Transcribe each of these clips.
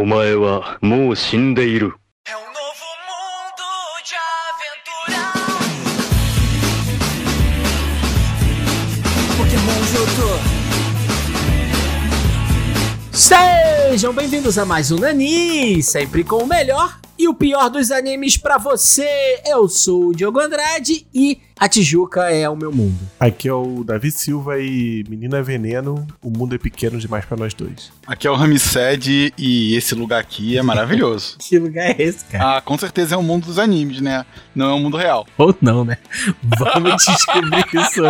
お前はもう死んでいる。 É um novo mundo de aventura. Pokémon Johto. Sejam bem-vindos a mais um Nani, sempre com o melhor e o pior dos animes pra você. Eu sou o Diogo Andrade e a Tijuca é o meu mundo. Aqui é o Davi Silva e Menina Veneno, o mundo é pequeno demais pra nós dois. Aqui é o Ramsed e esse lugar aqui é maravilhoso. Que lugar é esse, cara? ah, com certeza é o mundo dos animes, né? Não é o mundo real. Ou não, né? Vamos descobrir isso.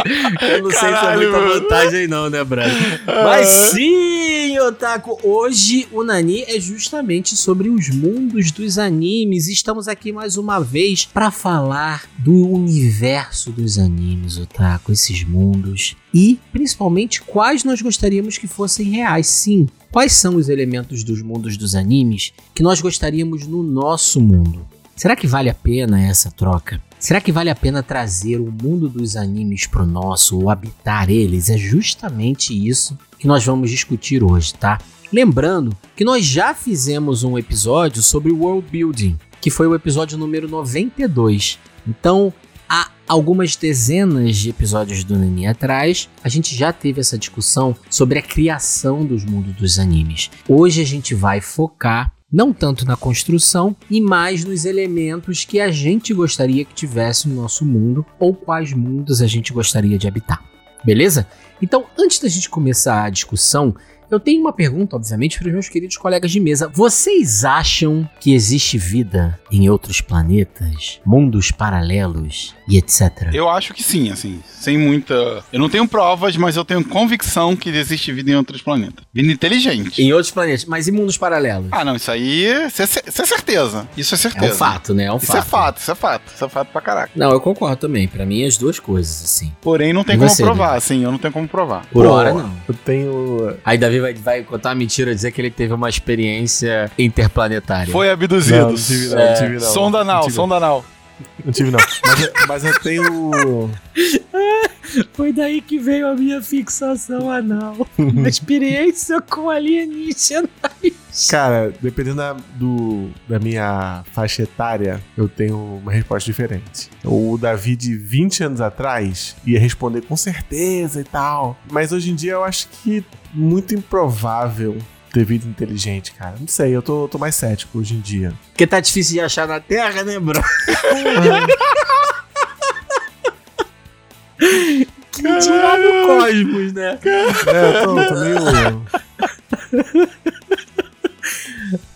Eu não sei se é Caralho, muita mano. vantagem não, né, brother? Mas sim, Otaku, hoje o Nani é justamente sobre os mundos dos animes. Estamos aqui mais uma vez pra falar do universo dos animes, Otaku, esses mundos. E, principalmente, quais nós gostaríamos que fossem reais, sim. Quais são os elementos dos mundos dos animes que nós gostaríamos no nosso mundo? Será que vale a pena essa troca? Será que vale a pena trazer o mundo dos animes pro nosso ou habitar eles? É justamente isso que nós vamos discutir hoje, tá? Lembrando que nós já fizemos um episódio sobre world building, que foi o episódio número 92. Então, há algumas dezenas de episódios do Nani atrás, a gente já teve essa discussão sobre a criação dos mundos dos animes. Hoje a gente vai focar não tanto na construção e mais nos elementos que a gente gostaria que tivesse no nosso mundo ou quais mundos a gente gostaria de habitar. Beleza? Então, antes da gente começar a discussão, eu tenho uma pergunta, obviamente, para os meus queridos colegas de mesa. Vocês acham que existe vida em outros planetas, mundos paralelos e etc? Eu acho que sim, assim, sem muita. Eu não tenho provas, mas eu tenho convicção que existe vida em outros planetas. Vida inteligente. Em outros planetas, mas e mundos paralelos? Ah, não, isso aí. Isso é, isso é certeza. Isso é é certeza. um fato, né? É um Isso fato. é fato, isso é fato. Isso é fato pra caraca. Não, eu concordo também. Pra mim, as duas coisas, assim. Porém, não tem E como você, provar, assim, eu não tenho como provar. Por Pô, hora, não. Eu tenho. Aí Davi vai, vai contar uma mentira, dizer que ele teve uma experiência interplanetária. Foi Não, abduzido. não tive não, É, não tive não. Sonda não anal, sonda anal. Não tive não. Mas, eu- mas eu tenho. Foi daí que veio a minha fixação anal. Uma experiência com alienígena. Cara, dependendo da, do, da minha faixa etária, eu tenho uma resposta diferente. O Davi de 20 anos atrás ia responder com certeza e tal. Mas hoje em dia eu acho que muito improvável ter vida inteligente, cara. Não sei, eu tô, tô mais cético hoje em dia. Porque tá difícil de achar na Terra, né, bro? que tirar no cosmos, né? É, tô meio.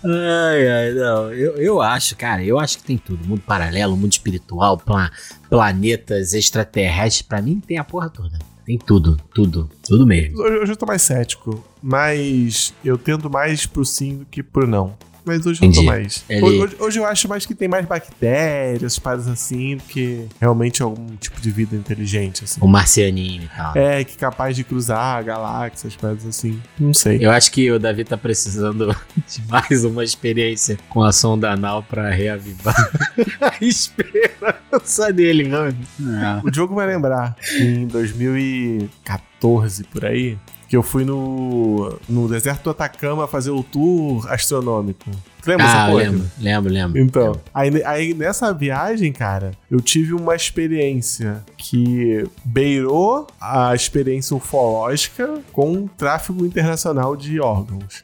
Ai, ai, não. Eu, eu acho, cara, eu acho que tem tudo. Mundo paralelo, mundo espiritual, pla- planetas extraterrestres. Pra mim tem a porra toda. Tem tudo, tudo, tudo mesmo. Hoje eu tô mais cético, mas eu tendo mais pro sim do que pro não. Mas hoje eu Entendi. tô mais. Ele- Hoje, hoje- eu acho mais que tem mais bactérias, paradas assim, do que realmente algum tipo de vida inteligente, assim. O marcianinho e tal. É, que capaz de cruzar galáxias, paradas assim. Não sei. Eu acho que o Davi tá precisando de mais uma experiência com a sonda anal pra reavivar a esperança dele, mano. É. O Diogo vai lembrar em 2014, por aí, que eu fui no, no deserto do Atacama fazer o tour astronômico. Tu lembra Ah, lembro, lembro, lembro. Então, aí, aí nessa viagem, cara, eu tive uma experiência que beirou a experiência ufológica com tráfego internacional de órgãos.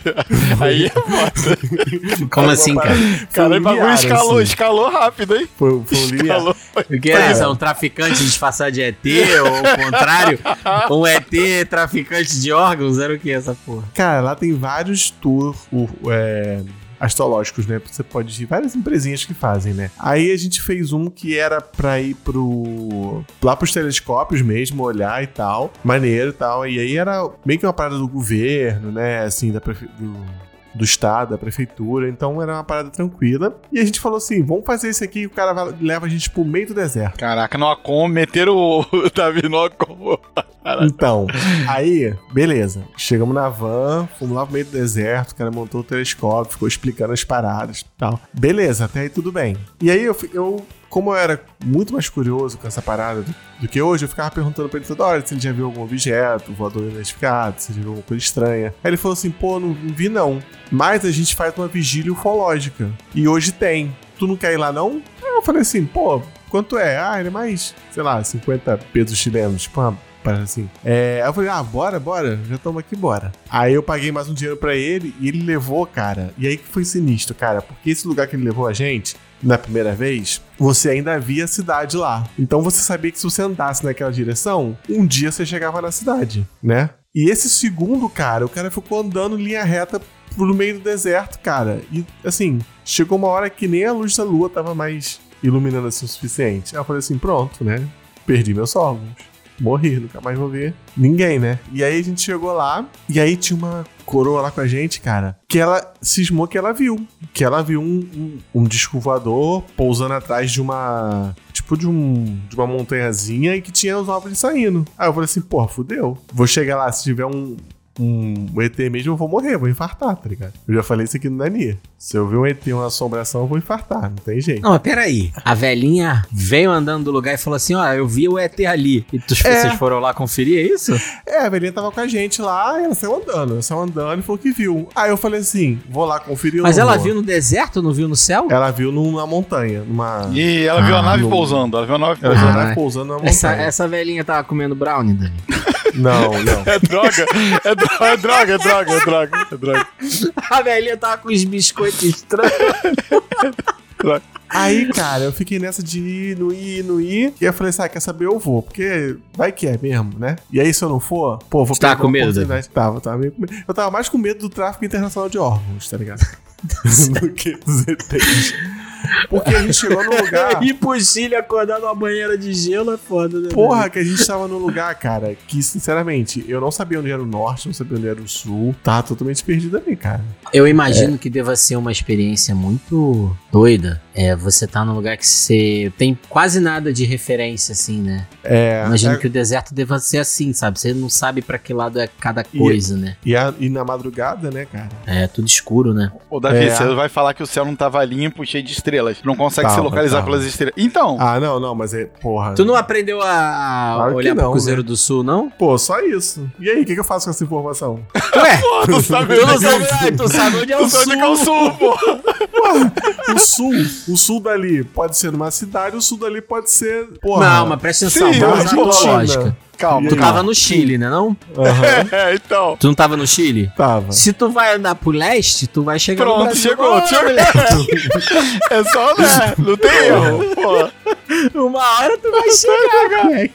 Aí é foda. Como assim, cara? Cara, o bagulho escalou, assim. escalou rápido, hein? Foi, foi um. Escalou. O que é isso? Um traficante disfarçado de ET ou o contrário? Um ET traficante de órgãos? Era o que essa porra? Cara, lá tem vários tours é, astrológicos, né? Você pode ir, várias empresinhas que fazem, né? Aí a gente fez um que era pra ir pro. lá pros telescópios mesmo, olhar e tal. Maneiro e tal. E aí era meio que uma parada do governo, né? Assim, da prefe... do do estado, da prefeitura, então era uma parada tranquila. E a gente falou assim: vamos fazer isso aqui, o cara vai- leva a gente pro meio do deserto. Caraca, no Acom, meteram o Davi no Acom. Então, aí, beleza. Chegamos na van, fomos lá pro meio do deserto, o cara montou o telescópio, ficou explicando as paradas e tal. Beleza, até aí tudo bem. E aí eu, eu como eu era muito mais curioso com essa parada do, do que hoje, eu ficava perguntando pra ele toda hora se ele já viu algum objeto voador identificado, se ele viu alguma coisa estranha. Aí ele falou assim: pô, não, não vi não. Mas a gente faz uma vigília ufológica. E hoje tem. Tu não quer ir lá não? Aí eu falei assim: pô, quanto é? Ah, ele é mais, sei lá, 50 pesos chilenos. Tipo uma assim. É, aí eu falei, ah, bora, bora, já estamos aqui, bora. Aí eu paguei mais um dinheiro pra ele e ele levou, cara. E aí que foi sinistro, cara, porque esse lugar que ele levou a gente, na primeira vez, você ainda via a cidade lá. Então você sabia que se você andasse naquela direção, um dia você chegava na cidade, né? E esse segundo, cara, o cara ficou andando em linha reta no meio do deserto, cara. E assim, chegou uma hora que nem a luz da lua tava mais iluminando assim o suficiente. Aí eu falei assim, pronto, né? Perdi meus órgãos morri, nunca mais vou ver ninguém, né? E aí a gente chegou lá, e aí tinha uma coroa lá com a gente, cara, que ela cismou que ela viu. Que ela viu um, um, um disco voador pousando atrás de uma. Tipo de um. de uma montanhazinha e que tinha os ovos saindo. Aí eu falei assim, porra, fudeu. Vou chegar lá, se tiver um, um ET mesmo, eu vou morrer, eu vou infartar, tá ligado? Eu já falei isso aqui no Dani. Se eu ver um ET, uma assombração, eu vou infartar, não tem jeito. Não, mas peraí. A velhinha veio andando do lugar e falou assim: ó, eu vi o ET ali. E tu, É. vocês foram lá conferir, é isso? É, a velhinha tava com a gente lá, e ela saiu andando, ela saiu andando e falou que viu. Aí eu falei assim, vou lá conferir. Mas ela vou? viu no deserto, não viu no céu? Ela viu numa montanha, numa... E ela viu a Ah, nave não. pousando. Ela viu a nave Ela pousando. já Ah, tava pousando numa montanha. Essa, essa velhinha tava comendo brownie, Dani. Não, não. É droga, é, dro- é droga, é droga, é droga, é droga. A velhinha tava com os biscoitos estranhos. Aí, cara, eu fiquei nessa de ir, não ir, não ir. E eu falei assim, ah, quer saber, eu vou. Porque vai que é mesmo, né? E aí, se eu não for, pô, vou Você tava perder com medo. Tava, tava meio com medo. Eu tava mais com medo do tráfico internacional de órgãos, tá ligado? do que dos ETs. Porque a gente chegou num lugar... Chile acordar numa banheira de gelo é foda, né? Porra, que a gente tava num lugar, cara, que sinceramente eu não sabia onde era o norte, não sabia onde era o sul. Tava totalmente perdido ali, cara. Eu imagino que deva ser uma experiência muito doida. É, você tá num lugar que você tem quase nada de referência, assim, né? É. Imagino é- que o deserto deva ser assim, sabe? Você não sabe pra que lado é cada coisa, né? e, a- e na madrugada, né, cara? É tudo escuro, né? Ô, Davi, É. você vai falar que o céu não tava limpo, cheio de estrelas. Não consegue se localizar tava. pelas estrelas. Então, Ah, não, não, mas é. Porra. Tu não aprendeu a, Claro olhar pro não, Cruzeiro né? do Sul, não? Pô, só isso. E aí, o que, que eu faço com essa informação? Ué, tu sabe tu não onde é sabe, é o ai, tu sabe onde é o Tu sabe Sul. onde é que é o sul, pô. o sul, o sul dali pode ser numa cidade, o sul dali pode ser. Porra. Não, mas presta atenção, Sim, vamos usar lógica. Calma, Tu Sim. tava no Chile, né não? Aham, É, então. Tu não tava no Chile? tava. Se tu vai andar pro leste, tu vai chegar no Pronto, chegou, chegou. É só, né? Não tem erro, pô. Uma hora tu vai chegar, moleque.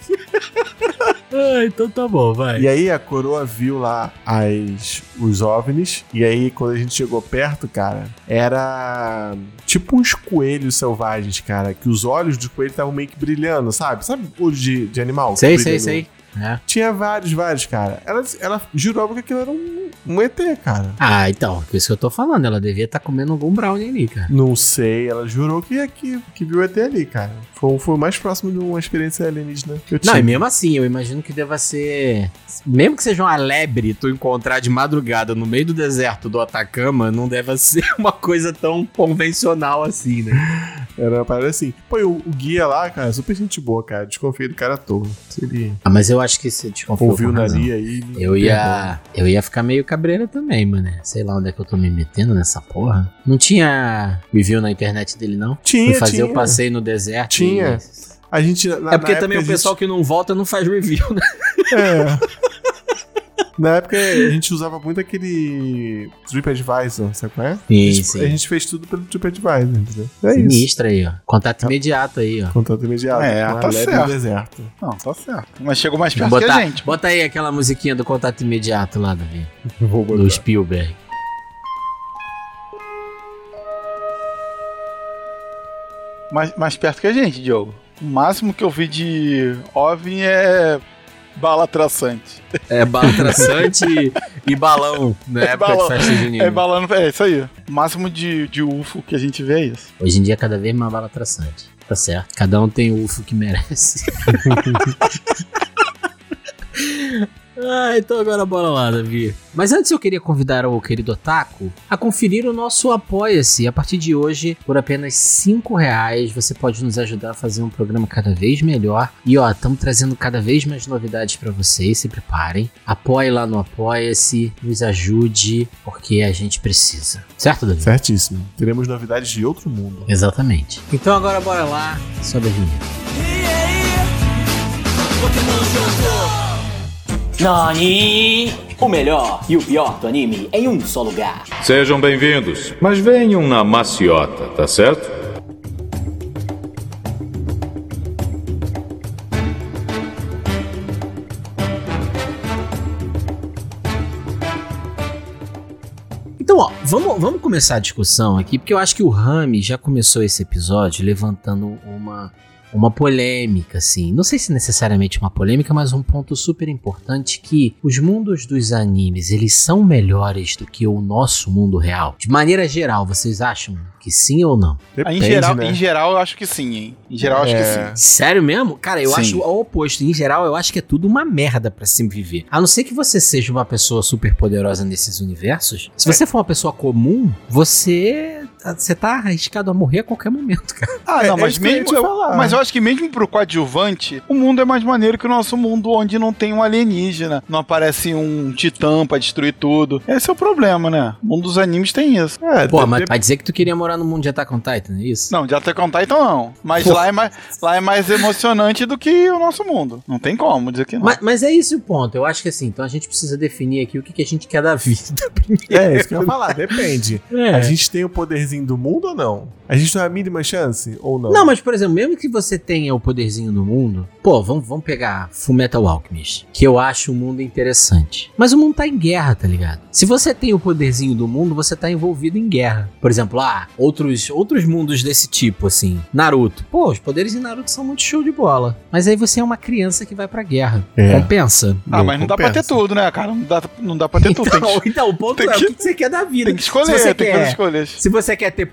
Ah, então tá bom, vai. E aí a coroa viu lá as, os OVNIs. E aí, quando a gente chegou perto, cara, era tipo uns coelhos selvagens, cara. Que os olhos dos coelhos estavam meio que brilhando, sabe? Sabe olho de, de animal? Sei, sei, sei. É. Tinha vários, vários, cara. Ela, ela jurava que aquilo era um, um ET, cara. Ah, então, isso que eu tô falando. Ela devia estar comendo algum brownie ali, cara. Não sei, ela jurou que, que, que viu ET ali, cara. Foi, foi o mais próximo de uma experiência alienígena que eu Não, tive. e mesmo assim, eu imagino que deva ser. Mesmo que seja uma lebre, tu encontrar de madrugada no meio do deserto do Atacama, não deve ser uma coisa tão convencional assim, né? Era uma parada assim. Pô, o, o guia lá, cara, super gente boa, cara. Desconfiei do cara à toa. Se ele Ah, mas eu acho que se desconfiou ouviu nariz aí. Eu ia, eu ia ficar meio cabreira também, mano. Sei lá onde é que eu tô me metendo nessa porra. Não tinha review na internet dele, não? Tinha, Fui fazer tinha. o passeio no deserto. Tinha. e- A gente. na- É porque na também o pessoal que não volta não faz review, né? gente- É. Na época a gente usava muito aquele TripAdvisor, sabe qual é? Sim, a, gente, sim. a gente fez tudo pelo TripAdvisor, entendeu? É isso. Sinistro aí, ó. Contato imediato aí, ó. Contato imediato. É, tá certo. no deserto. Não, tá certo. Mas chegou mais perto que a gente. bota aí aquela musiquinha do contato imediato lá, Davi. Vou botar. Do Spielberg. Mais, mais perto que a gente, Diogo. O máximo que eu vi de OVNI é bala traçante. É bala traçante e, e balão na É época balão. É balando, é isso aí. O máximo de, de UFO que a gente vê é isso. Hoje em dia, cada vez mais bala traçante. Tá certo. Cada um tem o UFO que merece. Ah, então agora bora lá, Davi. Mas antes eu queria convidar o querido Otaku a conferir o nosso Apoia-se. A partir de hoje, por apenas 5 reais, você pode nos ajudar a fazer um programa cada vez melhor. E ó, estamos trazendo cada vez mais novidades para vocês, se preparem. Apoie lá no Apoia-se, nos ajude, porque a gente precisa. Certo, Davi? Certíssimo. Teremos novidades de outro mundo. Exatamente. Então agora bora lá, sobe a vinheta. Nani! O melhor e o pior do anime em um só lugar. Sejam bem-vindos, mas venham na maciota, tá certo? Então, ó, vamos, vamos começar a discussão aqui, porque eu acho que o Rami já começou esse episódio levantando uma, uma polêmica, assim. Não sei se necessariamente uma polêmica, mas um ponto super importante que os mundos dos animes, eles são melhores do que o nosso mundo real. De maneira geral, vocês acham que sim ou não? Ah, em, Depende, geral, né? em geral, eu acho que sim, hein? Em geral, eu acho que É. sim. Sério mesmo? Cara, eu Sim. acho o oposto. Em geral, eu acho que é tudo uma merda pra se viver. A não ser que você seja uma pessoa super poderosa nesses universos. Se você for uma pessoa comum, você. Você tá arriscado a morrer a qualquer momento, cara. Ah, Não, é mas ia mesmo. eu- falar. mas eu acho que mesmo pro coadjuvante, o mundo é mais maneiro que o nosso mundo, onde não tem um alienígena, não aparece um titã pra destruir tudo. Esse é o problema, né? O mundo dos animes tem isso. É, Pô, de- mas de- vai dizer que tu queria morar no mundo de Attack on Titan, é isso? Não, de Attack on Titan não. Mas Pô. lá é, mais, lá é mais emocionante do que o nosso mundo. Não tem como dizer que não. Mas, mas é esse o ponto. Eu acho que assim, então a gente precisa definir aqui o que, que a gente quer da vida. É, isso que eu ia falar, depende. É. A gente tem o poderzinho do mundo ou não? A gente tem a mínima chance ou não? Não, mas por exemplo, mesmo que você tenha o poderzinho do mundo, pô, vamos, vamos pegar Fullmetal Alchemist, que eu acho um mundo interessante. Mas o mundo tá em guerra, tá ligado? Se você tem o poderzinho do mundo, você tá envolvido em guerra. Por exemplo, ah, outros, outros mundos desse tipo, assim, Naruto. Pô, os poderes em Naruto são muito show de bola. Mas aí você é uma criança que vai pra guerra. É. Compensa. ah, mas não dá pra ter compensa. tudo, né, cara? Não dá, não dá pra ter tudo. Tem Então, que, então, o ponto tem é que- o que você quer da vida. tem que escolher, Se você tem que fazer quer- escolhas. Se você quer ter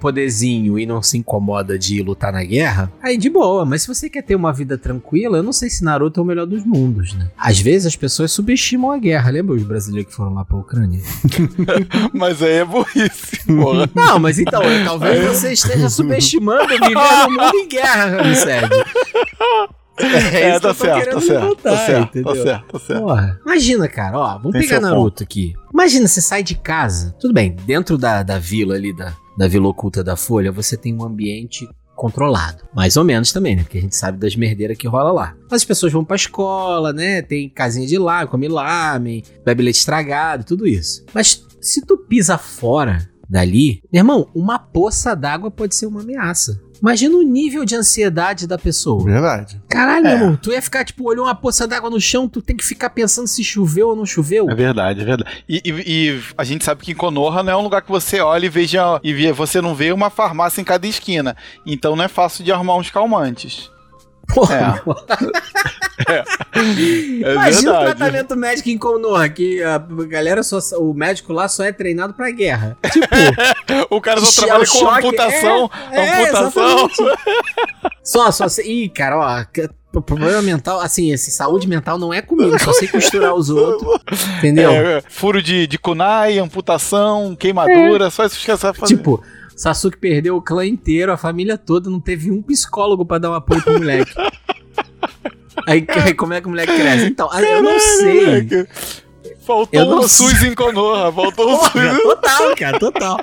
poderzinho e não se incomoda de lutar na guerra, aí de boa. Mas se você quer ter uma vida tranquila, eu não sei se Naruto é o melhor dos mundos, né? Às vezes as pessoas subestimam a guerra. Lembra os brasileiros que foram lá pra Ucrânia? Mas aí é burrice, porra. Não, mas então, eu- talvez você esteja subestimando viver no mundo em guerra, Ramsed. É, isso que tá eu tô certo, querendo tá certo, levantar, tá certo, entendeu? tá certo, tá certo. Porra, imagina, cara, ó, vamos Tem pegar Naruto aqui. Imagina, você sai de casa, tudo bem, dentro da, da vila ali, da, da vila oculta da Folha, você tem um ambiente controlado. Mais ou menos também, né? Porque a gente sabe das merdeiras que rola lá. As pessoas vão pra escola, né? Tem casinha de lá, come lamen, bebe leite estragado, tudo isso. Mas se tu pisa fora dali, meu irmão, uma poça d'água pode ser uma ameaça. Imagina o nível de ansiedade da pessoa. Verdade. Caralho, É. irmão, tu ia ficar, tipo, olhou uma poça d'água no chão, tu tem que ficar pensando se choveu ou não choveu. É verdade, é verdade. E, e- e a gente sabe que Konoha não é um lugar que você olha e veja e vê, você não vê uma farmácia em cada esquina. Então não é fácil de arrumar uns calmantes. Porra, É. meu. É Imagina o tratamento médico em Konoha, que a galera só, o médico lá só é treinado pra guerra. Tipo, O cara só Cho- trabalha com choque, amputação, é, é, amputação. exatamente. só, só. Ih, cara, ó. Problema mental, assim, esse saúde mental não é comigo, só sei costurar os outros. Entendeu? É, furo de, de kunai, amputação, queimadura, só isso que você sabe fazer. Tipo, Sasuke perdeu o clã inteiro, a família toda, não teve um psicólogo pra dar um apoio pro moleque. Aí, aí como é que o moleque cresce? Então, aí eu não sei. moleque. Faltou o SUS em Konoha, faltou o SUS. total, cara, total.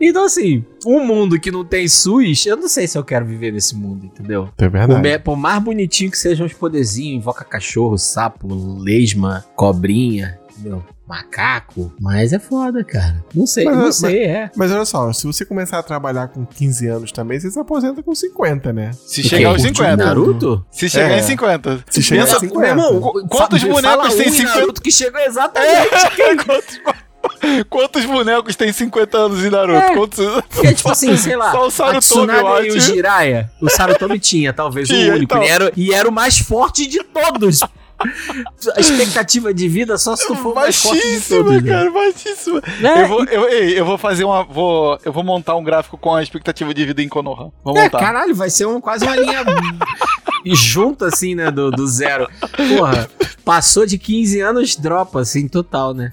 Então, assim, um mundo que não tem SUS, eu não sei se eu quero viver nesse mundo, entendeu? É verdade. por mais bonitinho que sejam os poderzinhos, invoca cachorro, sapo, lesma, cobrinha, entendeu? Macaco. Mas é foda, cara. Não sei, Mas- não mas- sei, é. Mas olha só, se você começar a trabalhar com 15 anos também, você se aposenta com 50, né? Se chegar aos O 50. Naruto? Se chegar É. em 50. Se chegar Pensa- a 50. Meu irmão, Qu- quantos fa- bonecos fala tem um em 50? Naruto que chegou exatamente. quantos, quantos bonecos tem 50 anos em Naruto? É. Quantos... Porque, tipo assim, sei lá, Só o Sarutobi, eu e o. Jiraiya. O Sarutobi tinha, talvez, Tinha, o único. então. E, era, e era o mais forte de todos. A expectativa de vida só se tu for Baixíssima, né? cara, baixíssima. É, Eu vou, eu, ei, eu vou fazer uma. Vou, eu vou montar um gráfico com a expectativa de vida em Konoha. Vou É, montar. caralho, vai ser um, quase uma linha junta, assim, né, do, do zero. Porra, Passou de 15 anos, dropa, assim, total, né?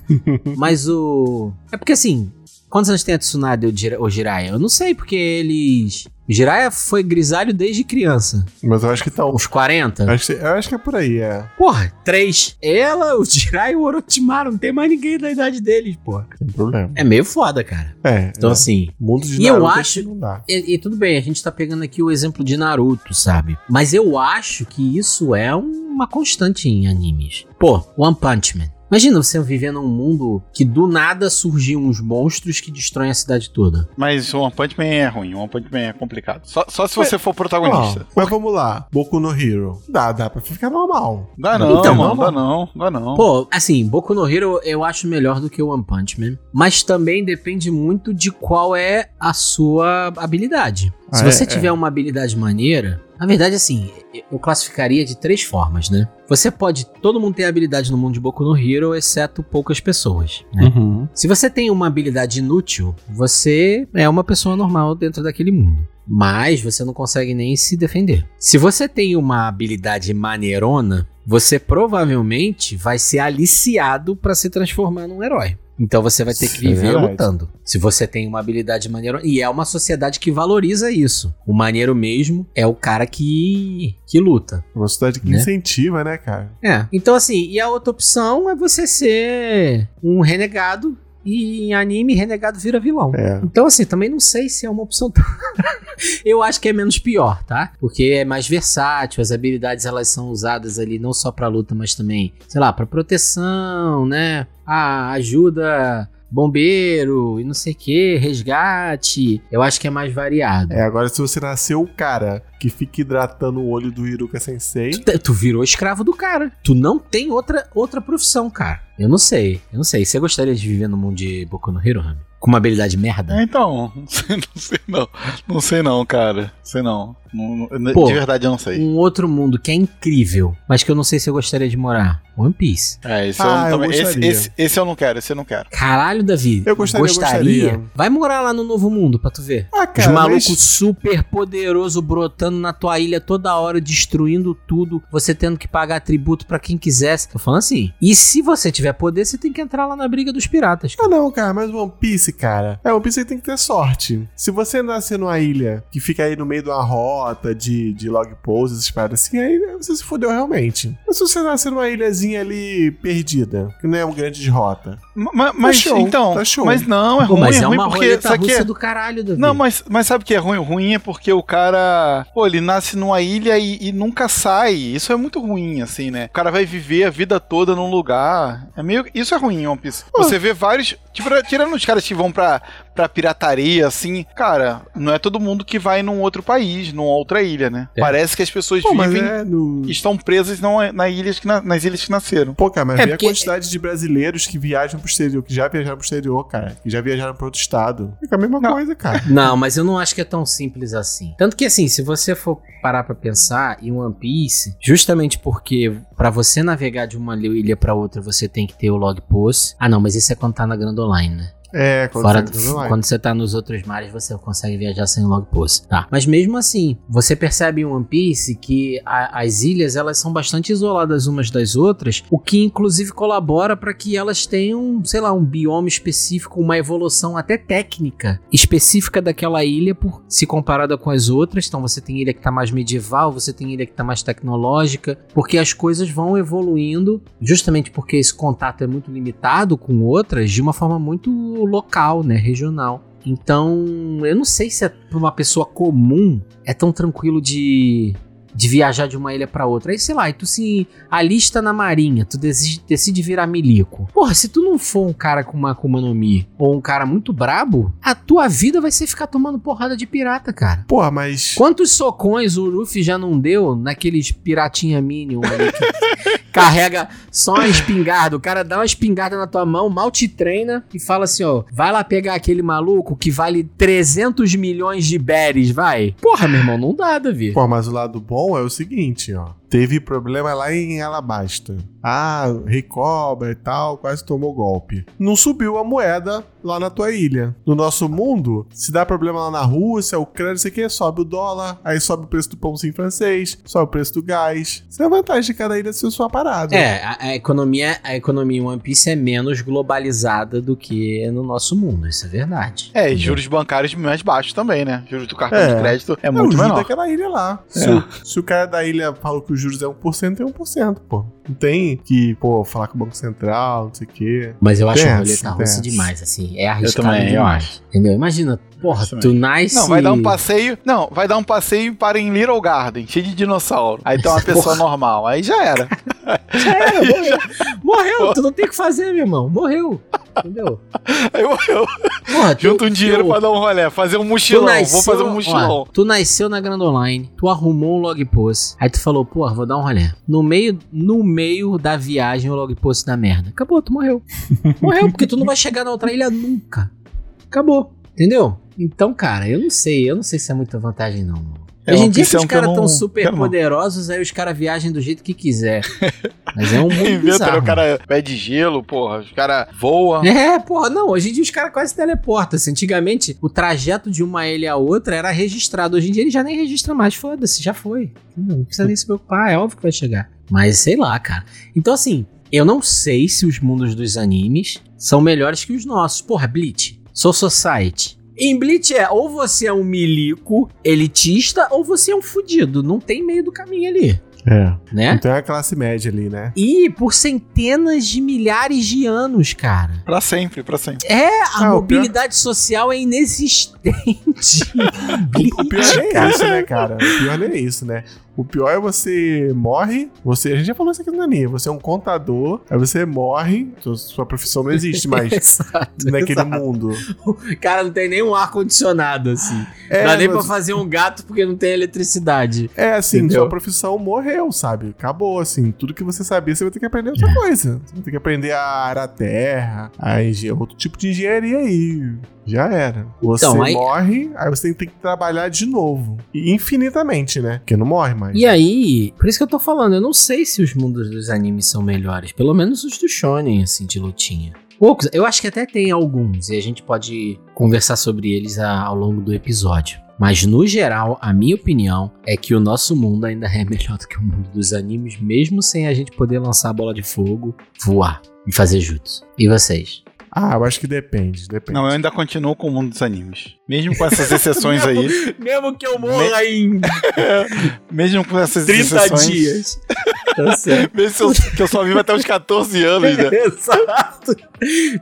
Mas o. É porque assim, quantos anos tem a Tsunade ou Jira- ou Jiraiya? Eu não sei, porque eles. O Jiraiya foi grisalho desde criança. Mas eu acho que tá. Uns 40? Acho que- eu acho que é por aí, é. Porra, três. Ela, o Jiraiya e o Orochimaru. Não tem mais ninguém da idade deles, porra. Sem problema. É meio foda, cara. É. Então, é. assim. mundo de e eu Naruto acho- é que não dá. E, e tudo bem, a gente tá pegando aqui o exemplo de Naruto, sabe? Mas eu acho que isso é uma constante em animes. Pô, One Punch Man. Imagina você viver num mundo que do nada surgiam uns monstros que destroem a cidade toda. Mas o One Punch Man é ruim, o One Punch Man é complicado. Só, só se você for o protagonista. Ó, mas vamos lá. Boku no Hero. Dá, dá pra ficar normal. Dá não, Então, mano, dá não, dá não. Pô, assim, Boku no Hero eu acho melhor do que o One Punch Man. Mas também depende muito de qual é a sua habilidade. Se Ah, você é, tiver uma habilidade maneira, na verdade, assim, eu classificaria de três formas, né? Você pode. Todo mundo tem habilidade no mundo de Boku no Hero, exceto poucas pessoas. Né? Uhum. Se você tem uma habilidade inútil, você é uma pessoa normal dentro daquele mundo. Mas você não consegue nem se defender. Se você tem uma habilidade maneirona, você provavelmente vai ser aliciado pra se transformar num herói. Então você vai ter que é viver verdade. lutando. Se você tem uma habilidade maneirona. E é uma sociedade que valoriza isso. O maneiro mesmo é o cara que, que luta. Uma cidade que Né? incentiva, né, cara? É. Então, assim, e a outra opção é você ser um renegado. E em anime, renegado vira vilão. É. Então, assim, também não sei se é uma opção. Eu acho que é menos pior, tá? Porque é mais versátil, as habilidades elas são usadas ali não só pra luta, mas também, sei lá, pra proteção, né? Ah, ajuda bombeiro e não sei o que, resgate. Eu acho que é mais variado. É, agora se você nasceu o cara que fica hidratando o olho do Iruka Sensei. Tu, tu virou escravo do cara. Tu não tem outra, outra profissão, cara. Eu não sei. Eu não sei. Você gostaria de viver no mundo de Boku no Hero, Rami? Com uma habilidade merda? É, Então, não sei, não sei não. Não sei não, cara. Sei não. Não- não- Pô. de verdade eu não sei. Um outro mundo que é incrível, mas que eu não sei se eu gostaria de morar. One Piece. É, esse, Ah, eu, eu também, esse, gostaria. esse, esse eu não quero, esse eu não quero. Caralho, Davi. Eu gostaria, eu gostaria. Vai morar lá no Novo Mundo pra tu ver. Ah, Os cara, malucos mas... super poderoso brotando na tua ilha toda hora, destruindo tudo, você tendo que pagar tributo pra quem quisesse. Tô falando assim. E se você tiver poder, você tem que entrar lá na briga dos piratas. Ah, não, cara, mas One Piece, cara. É, One Piece tem que ter sorte. Se você nascer numa ilha que fica aí no meio de uma rota de, de log posts, essas paradas assim, aí você se fodeu realmente. Mas se você nascer numa ilhazinha ali perdida, que não é uma grande rota. Ma- Mas, show, então, tá show. mas não, é ruim, mas é é ruim uma porque aqui russa é... do caralho, Davi. Não, mas, mas sabe o que é ruim? Ruim é porque o cara, pô, ele nasce numa ilha e, e nunca sai. Isso é muito ruim, assim, né? O cara vai viver a vida toda num lugar. É meio. Isso é ruim, One Piece. Você vê vários. Tipo, tirando os caras que vão pra, pra pirataria, assim, cara, não é todo mundo que vai num outro país, numa outra ilha, né? É. Parece que as pessoas Pô, vivem. é no... Estão presas não, na ilhas que na- nas ilhas que nasceram. Pô, cara, mas É vê porque- a quantidade de brasileiros que viajam pro exterior, que já viajaram pro exterior, cara. Que já viajaram pro outro estado. Fica a mesma Não. coisa, cara. Não, mas eu não acho que é tão simples assim. Tanto que assim, se você for parar pra pensar em One Piece, justamente porque pra você navegar de uma ilha pra outra você tem que ter o log post. Ah, não, mas isso é quando tá na Grand Line, né? É, quando Fora, você quando você tá nos outros mares, você consegue viajar sem log post. Tá. Mas mesmo assim, você percebe em One Piece que a- as ilhas elas são bastante isoladas umas das outras, o que inclusive colabora para que elas tenham, sei lá, um bioma específico, uma evolução até técnica específica daquela ilha por se comparada com as outras. Então você tem ilha que tá mais medieval, você tem ilha que tá mais tecnológica, porque as coisas vão evoluindo, justamente porque esse contato é muito limitado com outras, de uma forma muito local, né, regional. Então, eu não sei se é para uma pessoa comum é tão tranquilo de, de viajar de uma ilha pra outra. Aí, sei lá, e tu se alista na marinha, tu decide, decide virar milico. Porra, se tu não for um cara com uma Akuma no Mi ou um cara muito brabo, a tua vida vai ser ficar tomando porrada de pirata, cara. Porra, mas. Quantos socões o Luffy já não deu naqueles piratinha Minion ali que carrega só uma espingarda? O cara dá uma espingarda na tua mão, mal te treina e fala assim: ó, vai lá pegar aquele maluco que vale 300 milhões de berries, vai. Porra, meu irmão, não dá, Davi. Pô, mas o lado bom é o seguinte, ó. Teve problema lá em Alabasta. Ah, rei cobra e tal, quase tomou golpe. Não subiu a moeda lá na tua ilha. No nosso mundo, se dá problema lá na Rússia, Ucrânia, sei que, sobe o dólar, aí sobe o preço do pãozinho francês, sobe o preço do gás. Isso é a vantagem de cada ilha ser sua parada. É, a, a economia, a economia em One Piece é menos globalizada do que no nosso mundo, isso é verdade. É, e juros bancários mais baixos também, né? Juros do cartão É. de crédito é É, o muito menor. daquela ilha lá. Se, o, se o cara da ilha falou que os juros é 1%, é 1%, pô. Não tem que, pô, falar com o Banco Central, não sei o quê. Mas eu acho a roleta russa demais, assim. É arriscado também, eu demais. acho. Entendeu? Imagina, porra, Eu tu nasce. Não, vai dar um passeio. Não, vai dar um passeio para em Little Garden, cheio de dinossauro. Aí tem uma pessoa normal. Aí já era. É, morreu. morreu, tu não tem o que fazer, meu irmão. Morreu. Entendeu? Aí eu, eu Porra, tu- junto um dinheiro tu- pra dar um rolê, fazer um mochilão. nasceu, Vou fazer um mochilão. ó, tu nasceu na Grand Online, tu arrumou um log post, aí tu falou, porra, vou dar um rolê. No meio, no meio da viagem, o log post da merda. Acabou, tu morreu. morreu, porque tu não vai chegar na outra ilha nunca. Acabou, entendeu? Então, cara, eu não sei, eu não sei se é muita vantagem, não. É, Hoje em dia que é os que eu caras não- tão super não. poderosos, aí os caras viajam do jeito que quiser. Mas é um mundo Inventa, né, bizarro. o cara pede gelo, porra. Os caras voam. É, porra, não, hoje em dia os caras quase teleportam. Assim, antigamente, o trajeto de uma ilha a outra era registrado. Hoje em dia ele já nem registra mais, foda-se, já foi. Entendeu? Não precisa nem se preocupar, é óbvio que vai chegar. Mas sei lá, cara. Então, assim, eu não sei se os mundos dos animes são melhores que os nossos. Porra, Bleach, Soul Society. Em Bleach é ou você é um milico elitista ou você é um fudido. Não tem meio do caminho ali, É. né? Então é a classe média ali, né? E por centenas de milhares de anos, cara. Pra sempre, pra sempre. É, a Ah, mobilidade social é inexistente. O pior nem é isso, né, cara? O pior nem é isso, né? O pior é você morre, você, a gente já falou isso aqui no Nani, você é um contador, aí você morre, sua- sua profissão não existe mais Exato, naquele exato. mundo. Cara, não tem nenhum ar-condicionado, assim. É, Dá nem mas- pra fazer um gato porque não tem eletricidade. É assim, Entendeu? sua profissão morreu, sabe? Acabou, assim. Tudo que você sabia, você vai ter que aprender outra coisa. Você vai ter que aprender a arar a terra, a engen- outro tipo de engenharia aí. Já era. Você Então, aí- morre, aí você tem que trabalhar de novo. E infinitamente, né? Porque não morre mais. E aí, por isso que eu tô falando, eu não sei se os mundos dos animes são melhores. Pelo menos os do shonen, assim, de lutinha. Poucos, eu acho que até tem alguns, e a gente pode conversar sobre eles a- ao longo do episódio. Mas no geral, a minha opinião é que o nosso mundo ainda é melhor do que o mundo dos animes, mesmo sem a gente poder lançar a bola de fogo, voar e fazer jutsu. E vocês? Ah, eu acho que depende, depende. Não, eu ainda continuo com o mundo dos animes. Mesmo com essas exceções aí. Mesmo que eu morra em Mesmo com essas 30 exceções. dias. Tá certo. Mesmo se eu- que eu só vivo até os 14 anos, né? Exato.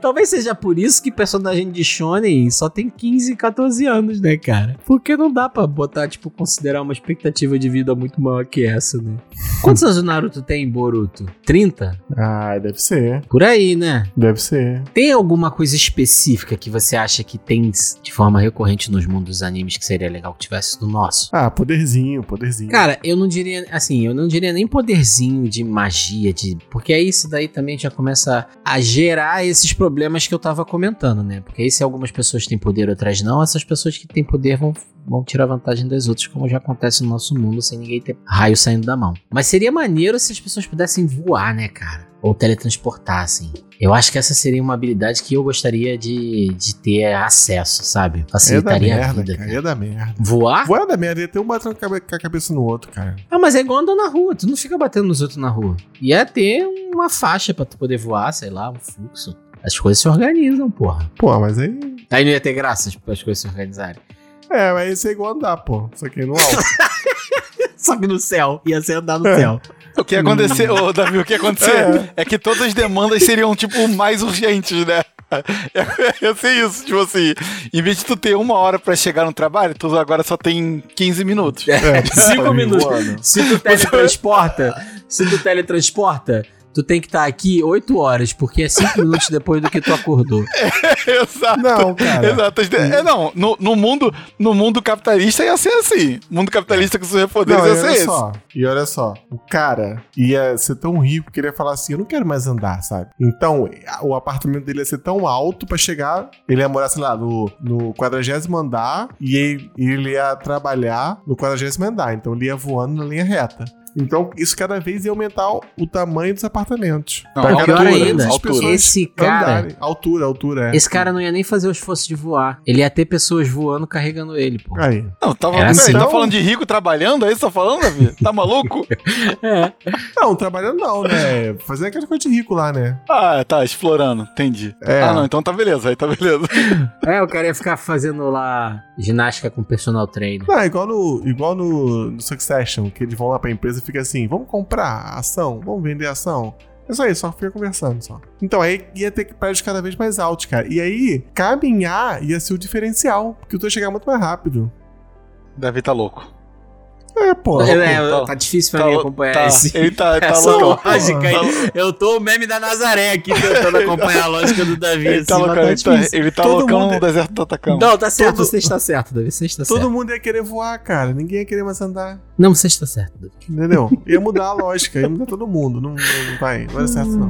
Talvez seja por isso que personagem de Shonen só tem 15, 14 anos, né, cara? Porque não dá pra botar, tipo, considerar uma expectativa de vida muito maior que essa, né? Quantos anos o Naruto tem, Boruto? 30? Ah, deve ser. Por aí, né? Deve ser. Tem alguma coisa específica que você acha que tem de forma recorrente nos mundos dos animes que seria legal que tivesse no nosso? Ah, poderzinho, poderzinho. Cara, eu não diria, assim, eu não diria nem poderzinho de magia, de. Porque aí isso daí também já começa a gerar esses problemas que eu tava comentando, né? Porque aí se algumas pessoas têm poder, outras não, essas pessoas que têm poder vão, vão tirar vantagem das outras, como já acontece no nosso mundo, sem ninguém ter raio saindo da mão. Mas seria maneiro se as pessoas pudessem voar, né, cara? Ou teletransportar, assim. Eu acho que essa seria uma habilidade que eu gostaria de, de ter acesso, sabe? é Facilitaria a merda, vida. cara. cara. É da merda. Voar? Voar é da merda, ia ter um batendo com a a cabeça no outro, cara. Ah, mas é igual andar na rua, tu não fica batendo nos outros na rua. E é ter uma faixa pra tu poder voar, sei lá, um fluxo. As coisas se organizam, porra. Pô, mas aí. Aí não ia ter graça as- as coisas se organizarem. É, mas isso é igual andar, pô. Só que no alto. Só que no céu, ia ser andar no É. céu. O que ia acontecer, ô Davi, o que ia acontecer é. que todas as demandas seriam, tipo, mais urgentes, né? Ia ser isso, tipo assim, em vez de tu ter uma hora pra chegar no trabalho, tu agora só tem 15 minutos. É, Cinco tá minutos. voando. Se tu teletransporta, se tu teletransporta, tu tem que estar aqui 8 horas, porque é 5 minutos depois do que tu acordou. Exato. Não, cara. Exato. É, não, no, no mundo, no mundo capitalista ia ser assim. Mundo capitalista com seus poderes Não, ia ser olha esse. só, e olha só, o cara ia ser tão rico que ele ia falar assim: eu não quero mais andar, sabe? Então, o apartamento dele ia ser tão alto pra chegar, ele ia morar, sei lá, no, no 40 andar e ele, ele ia trabalhar no 40 andar. Então ele ia voando na linha reta. Então, isso cada vez ia aumentar o- tamanho dos apartamentos. Não, Pra altura, ainda, as altura. esse cara, andarem. Altura, altura, é. esse cara não ia nem fazer o esforço de voar. Ele ia ter pessoas voando carregando ele, pô. Aí. Não, tava, peraí, assim. tá falando de rico trabalhando? É isso que tá falando, Davi? Tá maluco? É. Não, trabalhando não, né? Fazendo aquela coisa de rico lá, né? ah, tá, explorando, entendi. É. Ah, não, então tá beleza, aí tá beleza. É, o cara ia ficar fazendo lá ginástica com personal trainer. Ah, igual no, igual no, no Succession, que eles vão lá pra empresa e fica assim, vamos comprar ação, vamos vender ação. É só isso, só fica conversando só. Então aí ia ter prédios cada vez mais altos, cara. E aí, caminhar ia ser o diferencial, porque tu ia chegar muito mais rápido. Davi tá louco. É, pô. É, tá- tá difícil pra tá mim acompanhar tá, esse. ele tá- tá essa louco. lógica aí. Tá Eu tô o meme da Nazaré aqui tentando acompanhar a lógica do Davi. Ele assim, tá, loucão, ele tá, ele tá Todo loucão mundo- no deserto do Atacama. Não, tá certo, Todo- você está certo, Davi. Você está Todo certo. mundo ia querer voar, cara. Ninguém ia querer mais andar. Não, você está certo, Davi. Entendeu? Ia mudar a lógica, ia mudar todo mundo. Não, não não vai, não vai dar certo, não.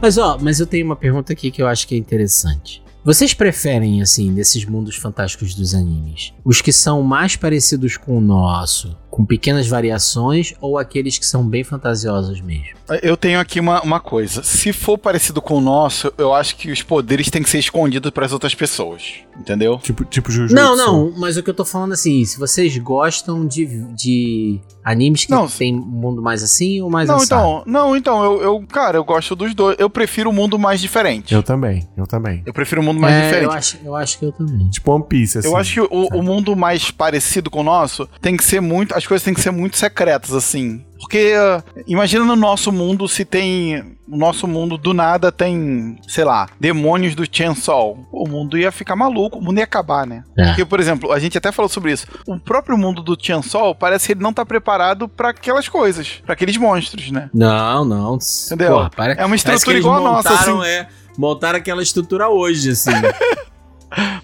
Mas ó, mas eu tenho uma pergunta aqui que eu acho que é interessante. Vocês preferem, assim, desses mundos fantásticos dos animes, os que são mais parecidos com o nosso, com pequenas variações, ou aqueles que são bem fantasiosos mesmo? Eu tenho aqui uma, uma coisa. Se for parecido com o nosso, eu acho que os poderes têm que ser escondidos pras outras pessoas. Entendeu? Tipo, tipo Jujutsu. Não, não, mas o que eu tô falando assim, se vocês gostam de, de animes que Não, tem um mundo mais assim ou mais Não, assado? então, não, então, eu, eu, cara, eu gosto dos dois. Eu prefiro o mundo mais diferente. Eu também, eu também. Eu prefiro o mundo mais É, diferente. eu acho, eu acho que eu também. Tipo One Piece, assim. Eu acho que o, o mundo mais parecido com o nosso tem que ser muito. As coisas têm que ser muito secretas, assim. Porque uh, imagina no nosso mundo se tem. O nosso mundo do nada tem, sei lá, demônios do Chainsaw. O mundo ia ficar maluco, o mundo ia acabar, né? É. Porque, por exemplo, a gente até falou sobre isso. O próprio mundo do Chainsaw parece que ele não tá preparado pra aquelas coisas, pra aqueles monstros, né? Não, não. Entendeu? Porra, para- É uma estrutura igual a nossa, assim. É, montaram aquela estrutura hoje, assim.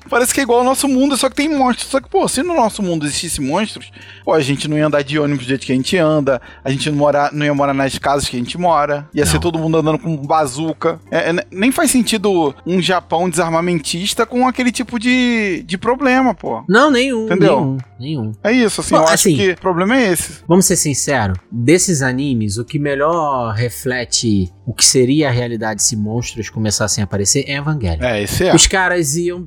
Parece que é igual ao nosso mundo, só que tem monstros. Só que, pô, se no nosso mundo existisse monstros, pô, a gente não ia andar de ônibus do jeito que a gente anda, a gente não, mora, não ia morar nas casas que a gente mora, ia ser Não. todo mundo andando com bazuca. É, é, nem faz sentido um Japão desarmamentista com aquele tipo de, de problema, pô. Não, nenhum, Entendeu? nenhum, nenhum. É isso, assim, Bom, eu assim- acho que o problema é esse. Vamos ser sinceros, desses animes, o que melhor reflete o que seria a realidade se monstros começassem a aparecer é Evangelho. É, esse é. Os caras iam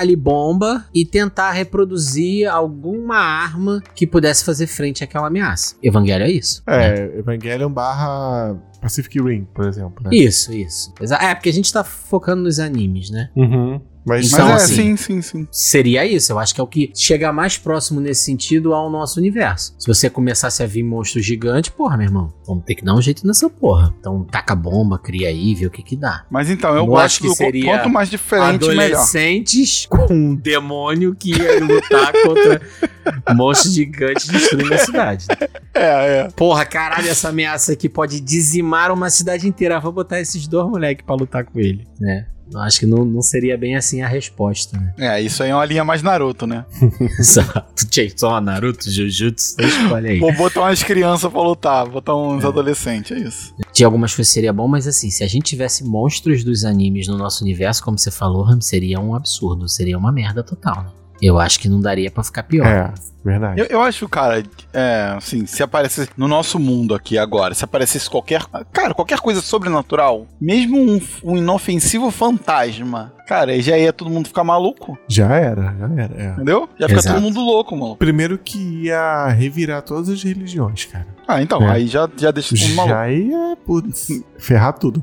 tacar-lhe bomba e tentar reproduzir alguma arma que pudesse fazer frente àquela ameaça. Evangelho é isso. É, Evangelion barra Pacific Rim, por exemplo, né? Isso, isso. É, porque a gente tá focando nos animes, né? Uhum. Mas, Mas Então, é, assim, sim, sim, sim. Seria isso, eu acho que é o que chega mais próximo nesse sentido ao nosso universo. Se você começasse a vir monstros gigantes, porra, meu irmão, vamos ter que dar um jeito nessa porra. Então taca bomba, cria aí, vê o que que dá. Mas então, eu Não acho que seria quanto mais diferente, melhor. Adolescentes com um demônio que ia lutar contra monstros gigantes destruindo a cidade. É, é. Porra, caralho, essa ameaça aqui pode dizimar uma cidade inteira. Vou botar esses dois moleques pra lutar com ele, né? Eu acho que não, não seria bem assim a resposta, né? É, isso aí é uma linha mais Naruto, né? Exato. Chainsaw, Naruto, Jujutsu, escolhe aí. Vou botar umas crianças pra lutar, botar uns adolescentes, é isso. De algumas coisas seria bom, mas assim, se a gente tivesse monstros dos animes no nosso universo, como você falou, seria um absurdo, seria uma merda total, né? Eu acho que não daria pra ficar pior. É, verdade. Eu, eu acho, cara, é, assim, se aparecesse no nosso mundo aqui agora, se aparecesse qualquer. Cara, qualquer coisa sobrenatural, mesmo um, um inofensivo fantasma, cara, aí já ia todo mundo ficar maluco, Já era, já era. é. entendeu? Já fica Exato. todo mundo louco, mano. Primeiro que ia revirar todas as religiões, cara. Ah, então, É. aí já, já deixa todo mundo maluco. Já ia, putz, ferrar tudo.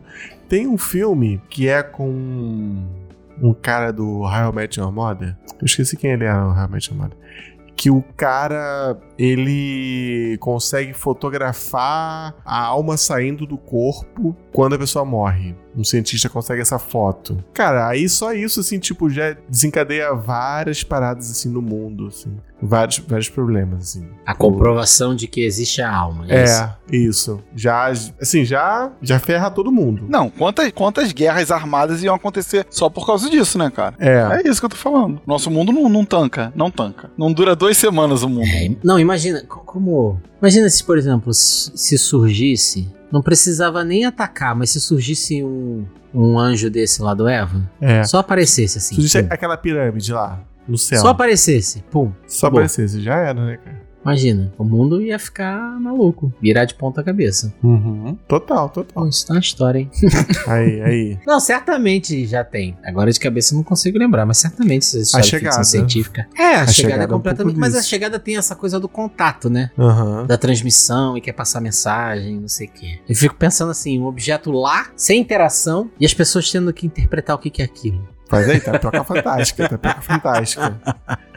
Tem um filme que é com um cara do I Met Your Mother. Eu esqueci quem ele é no How Met Your Mother. Que o cara, ele consegue fotografar a alma saindo do corpo quando a pessoa morre. Um cientista consegue essa foto. Cara, aí só isso, assim, tipo, já desencadeia várias paradas, assim, no mundo, assim. Vários, vários problemas, assim. A comprovação de que existe a alma. É. isso? É, isso. Já, assim, já, já ferra todo mundo. Não, quantas, quantas guerras armadas iam acontecer só por causa disso, né, cara? É. É isso que eu tô falando. Nosso mundo não, não tanca, não tanca. Não dura duas semanas o mundo. É, Não, imagina, co- como. Imagina se, por exemplo, se surgisse. Não precisava nem atacar, mas se surgisse um, um anjo desse lá do Eva? É. Só aparecesse assim. Surgisse pum. aquela pirâmide lá, no céu. Só aparecesse. Pum. Só aparecesse, já era, né, cara? Imagina, o mundo ia ficar maluco. Virar de ponta cabeça. Total, total. Pô, isso tá uma história, hein? Aí, aí. Não, certamente já tem. Agora de cabeça eu não consigo lembrar, mas certamente essa história de ficção chegada. científica. É, a, A chegada, chegada é é um completamente. mas a chegada tem essa coisa do contato, né? Aham. Da transmissão e quer passar mensagem, não sei o quê. Eu fico pensando assim, um objeto lá, sem interação, e as pessoas tendo que interpretar o que é aquilo. Faz aí, tapioca fantástica, tapioca fantástica.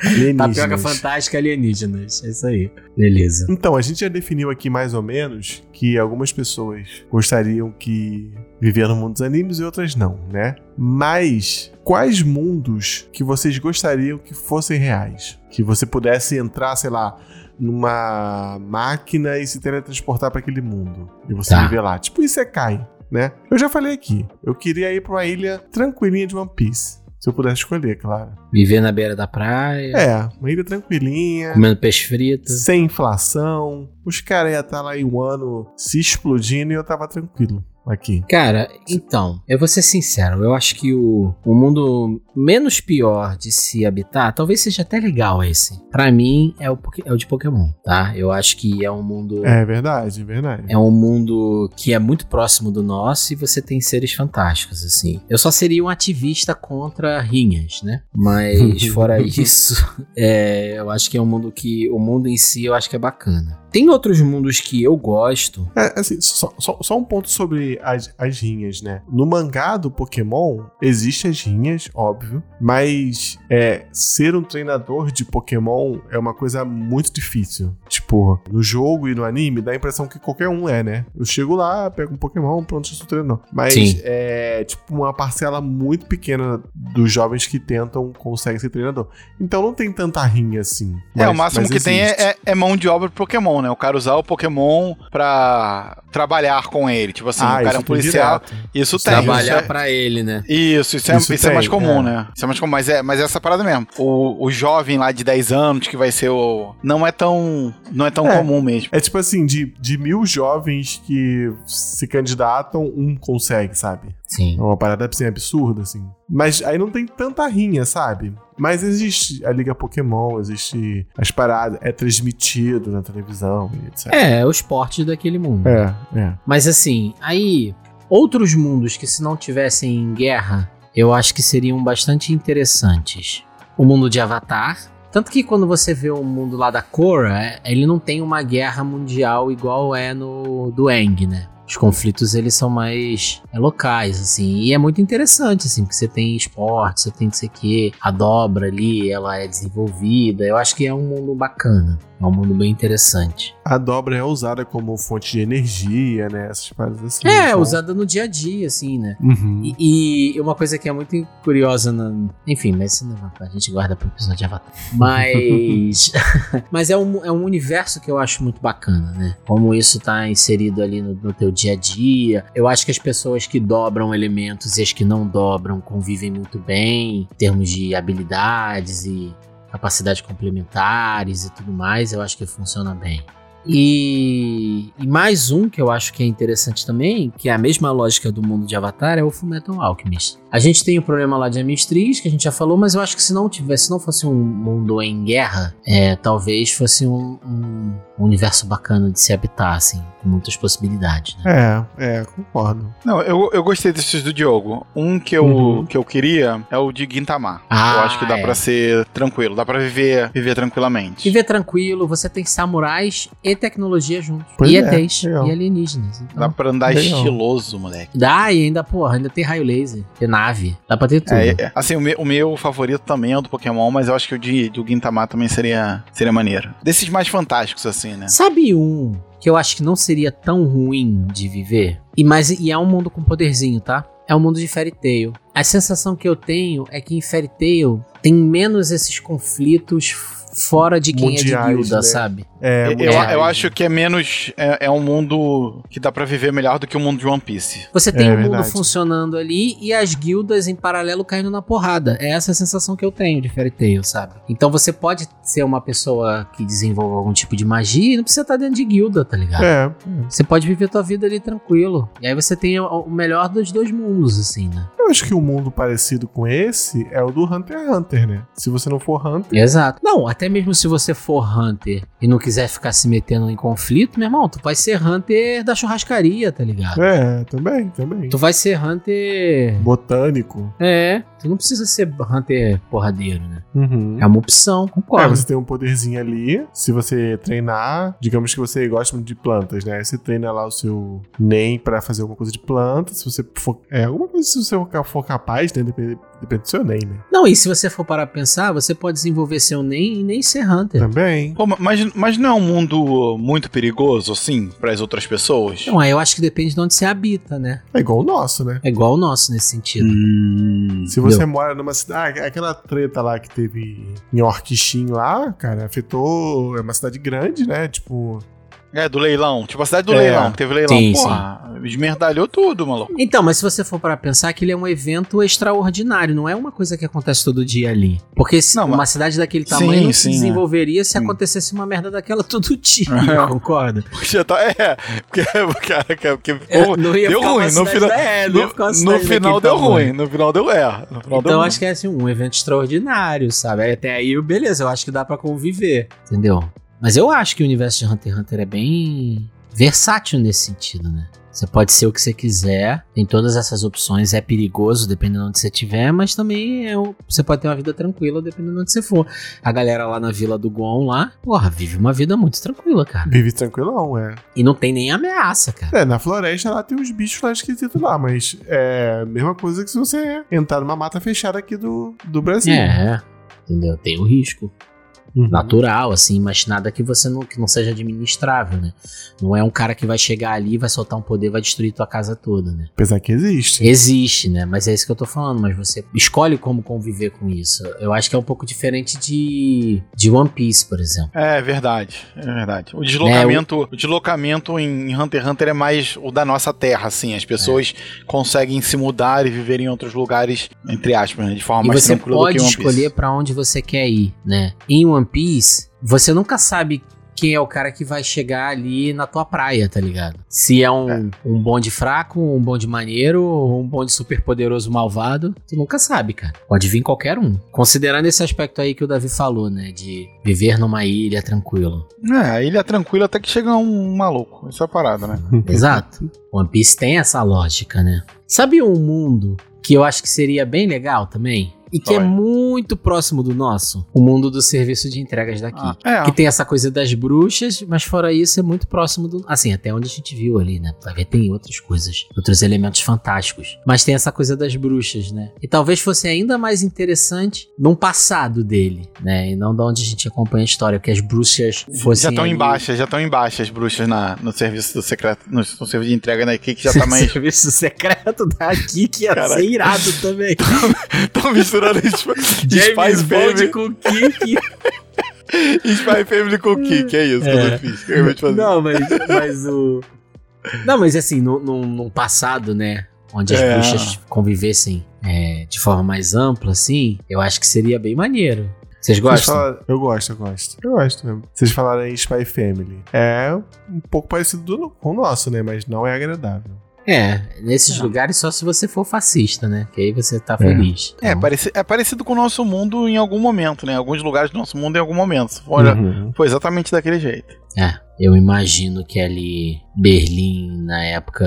Alienígenas. Tapioca fantástica alienígenas. É isso aí. Beleza. Então, a gente já definiu aqui mais ou menos que algumas pessoas gostariam que viver no mundo dos animes e outras não, né? Mas quais mundos que vocês gostariam que fossem reais? Que você pudesse entrar, sei lá, numa máquina e se teletransportar para aquele mundo e você Tá. viver lá. Tipo Isekai, né? Eu já falei aqui, eu queria ir para uma ilha tranquilinha de One Piece. Se eu pudesse escolher, claro. Viver na beira da praia, É, uma ilha tranquilinha. comendo peixe frito. Sem inflação. Os caras iam estar lá em um ano se explodindo e eu tava tranquilo aqui. Cara, então, eu vou ser sincero, eu acho que o, o mundo menos pior de se habitar, talvez seja até legal esse. Pra mim, é o, é o de Pokémon, tá? Eu acho que é um mundo. É verdade, é verdade. É um mundo que é muito próximo do nosso e você tem seres fantásticos, assim. Eu só seria um ativista contra rinhas, né? Mas fora isso, é, eu acho que é um mundo que. O mundo em si eu acho que é bacana. Tem outros mundos que eu gosto. É, assim, só, só- só um ponto sobre as, as rinhas, né? No mangá do Pokémon, existem as rinhas, óbvio, mas é, ser um treinador de Pokémon é uma coisa muito difícil. Tipo, no jogo e no anime, dá a impressão que qualquer um é, né? Eu chego lá, pego um Pokémon, pronto, eu sou treinador. Mas Sim. é, tipo, uma parcela muito pequena dos jovens que tentam conseguem ser treinador. Então não tem tanta rinha assim. é, Mas- o máximo que tem existe. é, é- é mão de obra pro Pokémon, né? O cara usar o Pokémon pra trabalhar com ele. Tipo assim, Ah, o cara é um policial. direto. Isso tem. trabalhar isso é- pra ele, né? Isso, isso, é, Isso isso é mais comum, é. né? Isso é mais comum, mas é, mas é essa parada mesmo. O, o jovem lá de 10 anos, que vai ser o. Não é tão. Não é tão É. comum mesmo. É tipo assim, de, de mil jovens que se candidatam, um consegue, sabe? Sim. É uma parada assim, absurda, assim. Mas aí não tem tanta rinha, sabe? Mas existe a Liga Pokémon, existe as paradas, é transmitido na televisão e etc. É, é o esporte daquele mundo. É, é. Mas assim, aí, outros mundos que se não tivessem em guerra, eu acho que seriam bastante interessantes. O mundo de Avatar. Tanto que quando você vê o mundo lá da Korra, é- ele não tem uma guerra mundial igual é no do Aang, né? Os conflitos eles são mais é, locais, assim, e é muito interessante, assim, porque você tem esporte, você tem não sei o quê, a dobra ali, ela é desenvolvida. Eu acho que é um mundo bacana, é um mundo bem interessante. A dobra é usada como fonte de energia, né? Essas paradas assim. É, então- usada no dia a dia, assim, né? Uhum. E, e uma coisa que é muito curiosa, na... enfim, mas não, a gente guarda pro episódio de Avatar. Mas, mas é, um, é um universo que eu acho muito bacana, né? Como isso tá inserido ali no, no teu dia a dia. Eu acho que as pessoas que dobram elementos e as que não dobram convivem muito bem, em termos de habilidades e capacidades complementares e tudo mais. Eu acho que funciona bem. E, e mais um que eu acho que é interessante também, que é a mesma lógica do mundo de Avatar, é o Fullmetal Alchemist. A gente tem o problema lá de Amistriz, que a gente já falou, mas eu acho que se não tivesse, se não fosse um mundo em guerra, é, talvez fosse um, um universo bacana de se habitar, assim, com muitas possibilidades, né? É, é, concordo. Não, eu, eu gostei desses do Diogo. Um que eu, Uhum. que eu queria é o de Gintama. Ah, eu acho que dá é. pra ser tranquilo, dá pra viver, viver tranquilamente. Viver tranquilo, você tem samurais e tecnologia juntos. Pois e é, ETs, legal. e alienígenas. Então, Dá pra andar Legal. estiloso, moleque. Dá, e ainda, porra, ainda tem raio laser, tem nave, dá pra ter tudo. É, é, assim, o meu, o meu favorito também é o do Pokémon, mas eu acho que o de, do Gintama também seria, seria maneiro. Desses mais fantásticos, assim, né? Sabe um que eu acho que não seria tão ruim de viver? E, mas, e é um mundo com poderzinho, tá? É um mundo de Fairy Tail. A sensação que eu tenho é que em Fairy Tail tem menos esses conflitos fora de quem é Mundiais, de guilda, né? sabe? É, eu, eu acho que é menos. É, é um mundo que dá pra viver melhor do que o mundo de One Piece. Você tem É o mundo verdade. funcionando ali e as guildas em paralelo caindo na porrada. É essa a sensação que eu tenho de Fairy Tail, sabe? Então você pode ser uma pessoa que desenvolva algum tipo de magia e não precisa estar dentro de guilda, tá ligado? É, Você pode viver tua vida ali tranquilo. E aí você tem o- o melhor dos dois mundos, assim, né? eu acho que o mundo parecido com esse é o do Hunter x Hunter, né? Se você não for Hunter, Exato. Não, até mesmo se você for Hunter e não quiser ficar se metendo em conflito, meu irmão, tu vai ser Hunter da churrascaria, tá ligado? é, também, também. Tu vai ser Hunter. Botânico. É, tu não precisa ser Hunter porradeiro, né? Uhum. É uma opção, É, concordo. você tem um poderzinho ali. Se você treinar, digamos que você gosta muito de plantas, né? Você treina lá o seu NEM pra fazer alguma coisa de planta. Se você for. É, alguma coisa se você for capaz, né? Depende, depende do seu NEM, né? Não, e se você for parar pra pensar, você pode desenvolver seu NEM e nem ser Hunter. Também. Pô, mas, mas não é um mundo muito perigoso, assim, pras outras pessoas? Então, aí eu acho que depende de onde você habita, né? É igual o nosso, né? É igual o nosso nesse sentido. Hum, Se você Entendeu? mora numa cidade. ah, Aquela treta lá que teve em Orquixim lá, cara, afetou. É uma cidade grande, né? Tipo. É, do leilão. Tipo a cidade do É. leilão, que teve leilão. Sim, Porra, esmerdalhou tudo, maluco. Então, mas se você for para pensar que ele é um evento extraordinário, não é uma coisa que acontece todo dia ali. Porque se Não, uma mas- cidade daquele Sim, tamanho não se sim, é. desenvolveria se Sim. acontecesse uma merda daquela todo dia, Aham. concorda? Já tá, é, porque, cara, porque, É, pô, não ia deu ruim. No final, da- é, no, no final deu tamanho. ruim. No final deu é. No final deu Então ruim. acho que é assim, um evento extraordinário, sabe? Aí Até aí, beleza, eu acho que dá pra conviver, entendeu? Mas eu acho que o universo de Hunter x Hunter é bem versátil nesse sentido, né? Você pode ser o que você quiser, tem todas essas opções, é perigoso dependendo de onde você estiver, mas também é um- você pode ter uma vida tranquila dependendo de onde você for. A galera lá na Vila do Gon lá, porra, vive uma vida muito tranquila, cara. Vive tranquilão, é. E não tem nem ameaça, cara. É, na floresta lá tem uns bichos lá esquisitos lá, mas é a mesma coisa que se você entrar numa mata fechada aqui do, do Brasil. É, entendeu? Tem o risco. Uhum. natural, assim, mas nada que você não, que não seja administrável, né? Não é um cara que vai chegar ali, vai soltar um poder, vai destruir tua casa toda, né? Apesar que existe. Existe, né? Mas é isso que eu tô falando, mas você escolhe como conviver com isso. Eu acho que é um pouco diferente de, de One Piece, por exemplo. É verdade, é verdade. O deslocamento, o... deslocamento em Hunter x Hunter é mais o da nossa terra, assim. As pessoas conseguem se mudar e viver em outros lugares, entre aspas, né, de forma E mais você tranquila do pode que One Piece. escolher pra onde você quer ir, né? Em One Piece, você nunca sabe quem é o cara que vai chegar ali na tua praia, tá ligado? Se é um, um bonde fraco, um bonde maneiro, ou um bonde super poderoso malvado, tu nunca sabe, cara. Pode vir qualquer um. Considerando esse aspecto aí que o Davi falou, né? De viver numa ilha tranquilo. É, a ilha tranquila até que chega um maluco. Isso é parada, né? Exato. One Piece tem essa lógica, né? Sabe um mundo que eu acho que seria bem legal também? E que é Qual é? muito próximo do nosso? O mundo do serviço de entregas daqui. Ah, é. Que tem essa coisa das bruxas, mas fora isso é muito próximo do. Assim, até onde a gente viu ali, né? Vai ver, tem outras coisas, outros elementos fantásticos. Mas tem essa coisa das bruxas, né? E talvez fosse ainda mais interessante num passado dele, né? E não da onde a gente acompanha a história, que as bruxas fossem. já estão ali- em baixa, já estão em baixa as bruxas na, no serviço do secreto, no, no serviço de entrega na que já tá mais. Serviço secreto daqui que ia Caralho. ser irado também. Estão misturando Spy James Bond Family, com Kiki. Spy Family com Kik, é isso que É. eu fiz. que eu acabei de fazer. Não, mas, mas o. Não, mas assim, no, no, num passado, né? Onde as É. bruxas convivessem é, de forma mais ampla, assim, eu acho que seria bem maneiro. Vocês Vocês gostam? falaram- Eu gosto, eu gosto. Eu gosto mesmo. Vocês falaram em Spy Family. É um pouco parecido do- com o nosso, né? Mas não é agradável. É, nesses É. lugares só se você for fascista, né? Que aí você tá feliz. É, Então, pareci- é parecido com o nosso mundo em algum momento, né? Alguns lugares do nosso mundo em algum momento. Olha, Uhum. foi exatamente daquele jeito. É, eu imagino que ali Berlim, na época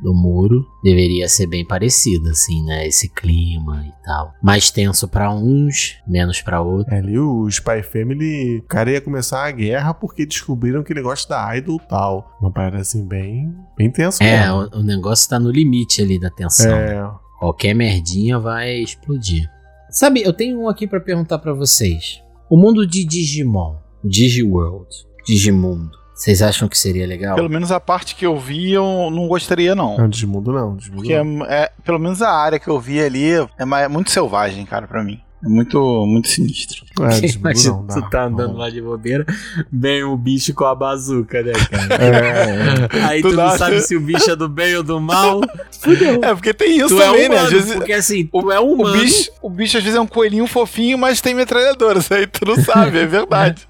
do muro, deveria ser bem parecido, assim, né? Esse clima e tal. Mais tenso pra uns, menos pra outros. É, ali o Spy Family, o cara ia começar a guerra porque descobriram que ele gosta da idol tal. Uma parada assim, bem, bem tensa. É, o, o negócio tá no limite ali da tensão. É, Qualquer merdinha vai explodir. Sabe, eu tenho um aqui pra perguntar pra vocês. O mundo de Digimon, Digiworld, Digimundo, vocês acham que seria legal? Pelo menos a parte que eu vi, eu não gostaria, não. não, Desmundo não, Desmundo Porque é, não. é- pelo menos a área que eu vi ali é, é muito selvagem, cara, pra mim. É muito, muito sinistro. É, Imagina, não, dá, tu tá andando não. lá de bobeira, vem o bicho com a bazuca, né, cara? É, Aí Tu tu, não sabe se o bicho é do bem ou do mal. Fudeu. É, porque tem isso tu também, é né? humano, Às vezes, porque assim, o, tu é o, humano. bicho, o bicho às vezes é um coelhinho fofinho, mas tem metralhadora. Isso aí tu não sabe, é verdade.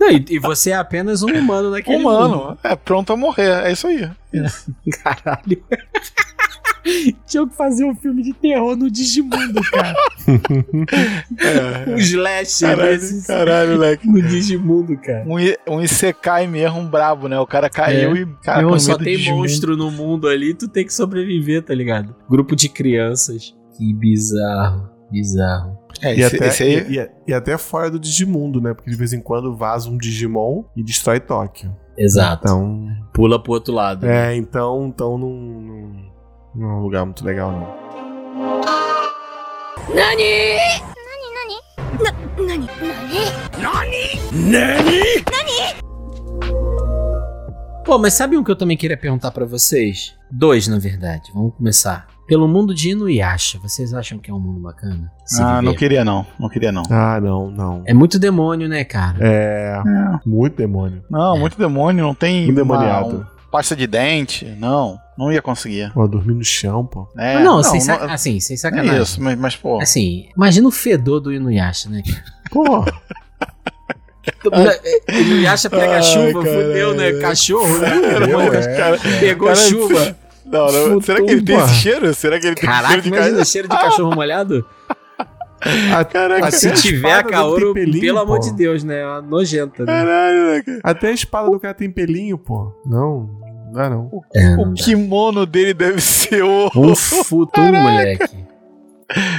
Não, e, e você é apenas um humano naquele mundo. Humano, é pronto a morrer. É isso aí. Caralho. Tinha que fazer um filme de terror no Digimundo, cara. um slash desses caralho, moleque. no Digimundo, cara. Um, um Isekai mesmo, um brabo, né? O cara caiu É. e. Cara, Meu, só tem Digimon. monstro no mundo ali, tu tem que sobreviver, tá ligado? Grupo de crianças. Que bizarro, bizarro. É, e, esse, até, esse aí. e, e- e até fora do Digimundo, né? Porque de vez em quando vaza um Digimon e destrói Tóquio. Exato. Então, Pula pro outro lado. né? é, então, então não, não, não é um lugar muito legal, não. Pô, mas sabe um que eu também queria perguntar pra vocês? Dois, na verdade. Vamos começar. Pelo mundo de Inuyasha, vocês acham que é um mundo bacana? Se Ah, viver? não queria não. Não queria não. Ah, não, não. É muito demônio, né, cara? É, É. muito demônio. Não, muito demônio, não tem. Muito uma- demoniado. um- pasta de dente. Não, não ia conseguir. Pô, dormir no chão, pô. É, Mas não, sem não- assim, sem é sacanagem. isso, mas, mas pô. Assim, imagina o fedor do Inuyasha, né, cara? Pô, Inuyasha pega Ai, chuva, caralho. fudeu, né? Cachorro, né? Fudeu, é. Cara, Pegou cara, chuva. Não, não, será que ele tem esse cheiro? Será que ele tem Caraca, cheiro de imagina cheiro de cachorro molhado. a- Caraca, até Se a tiver a espada do Kaoru, pelo amor pô. de Deus, né? É uma nojenta, né? Caralho, né, cara? Até a espada do cara tem pelinho, pô. Não, não dá não. É, O kimono dele deve ser o. Um futuro, moleque.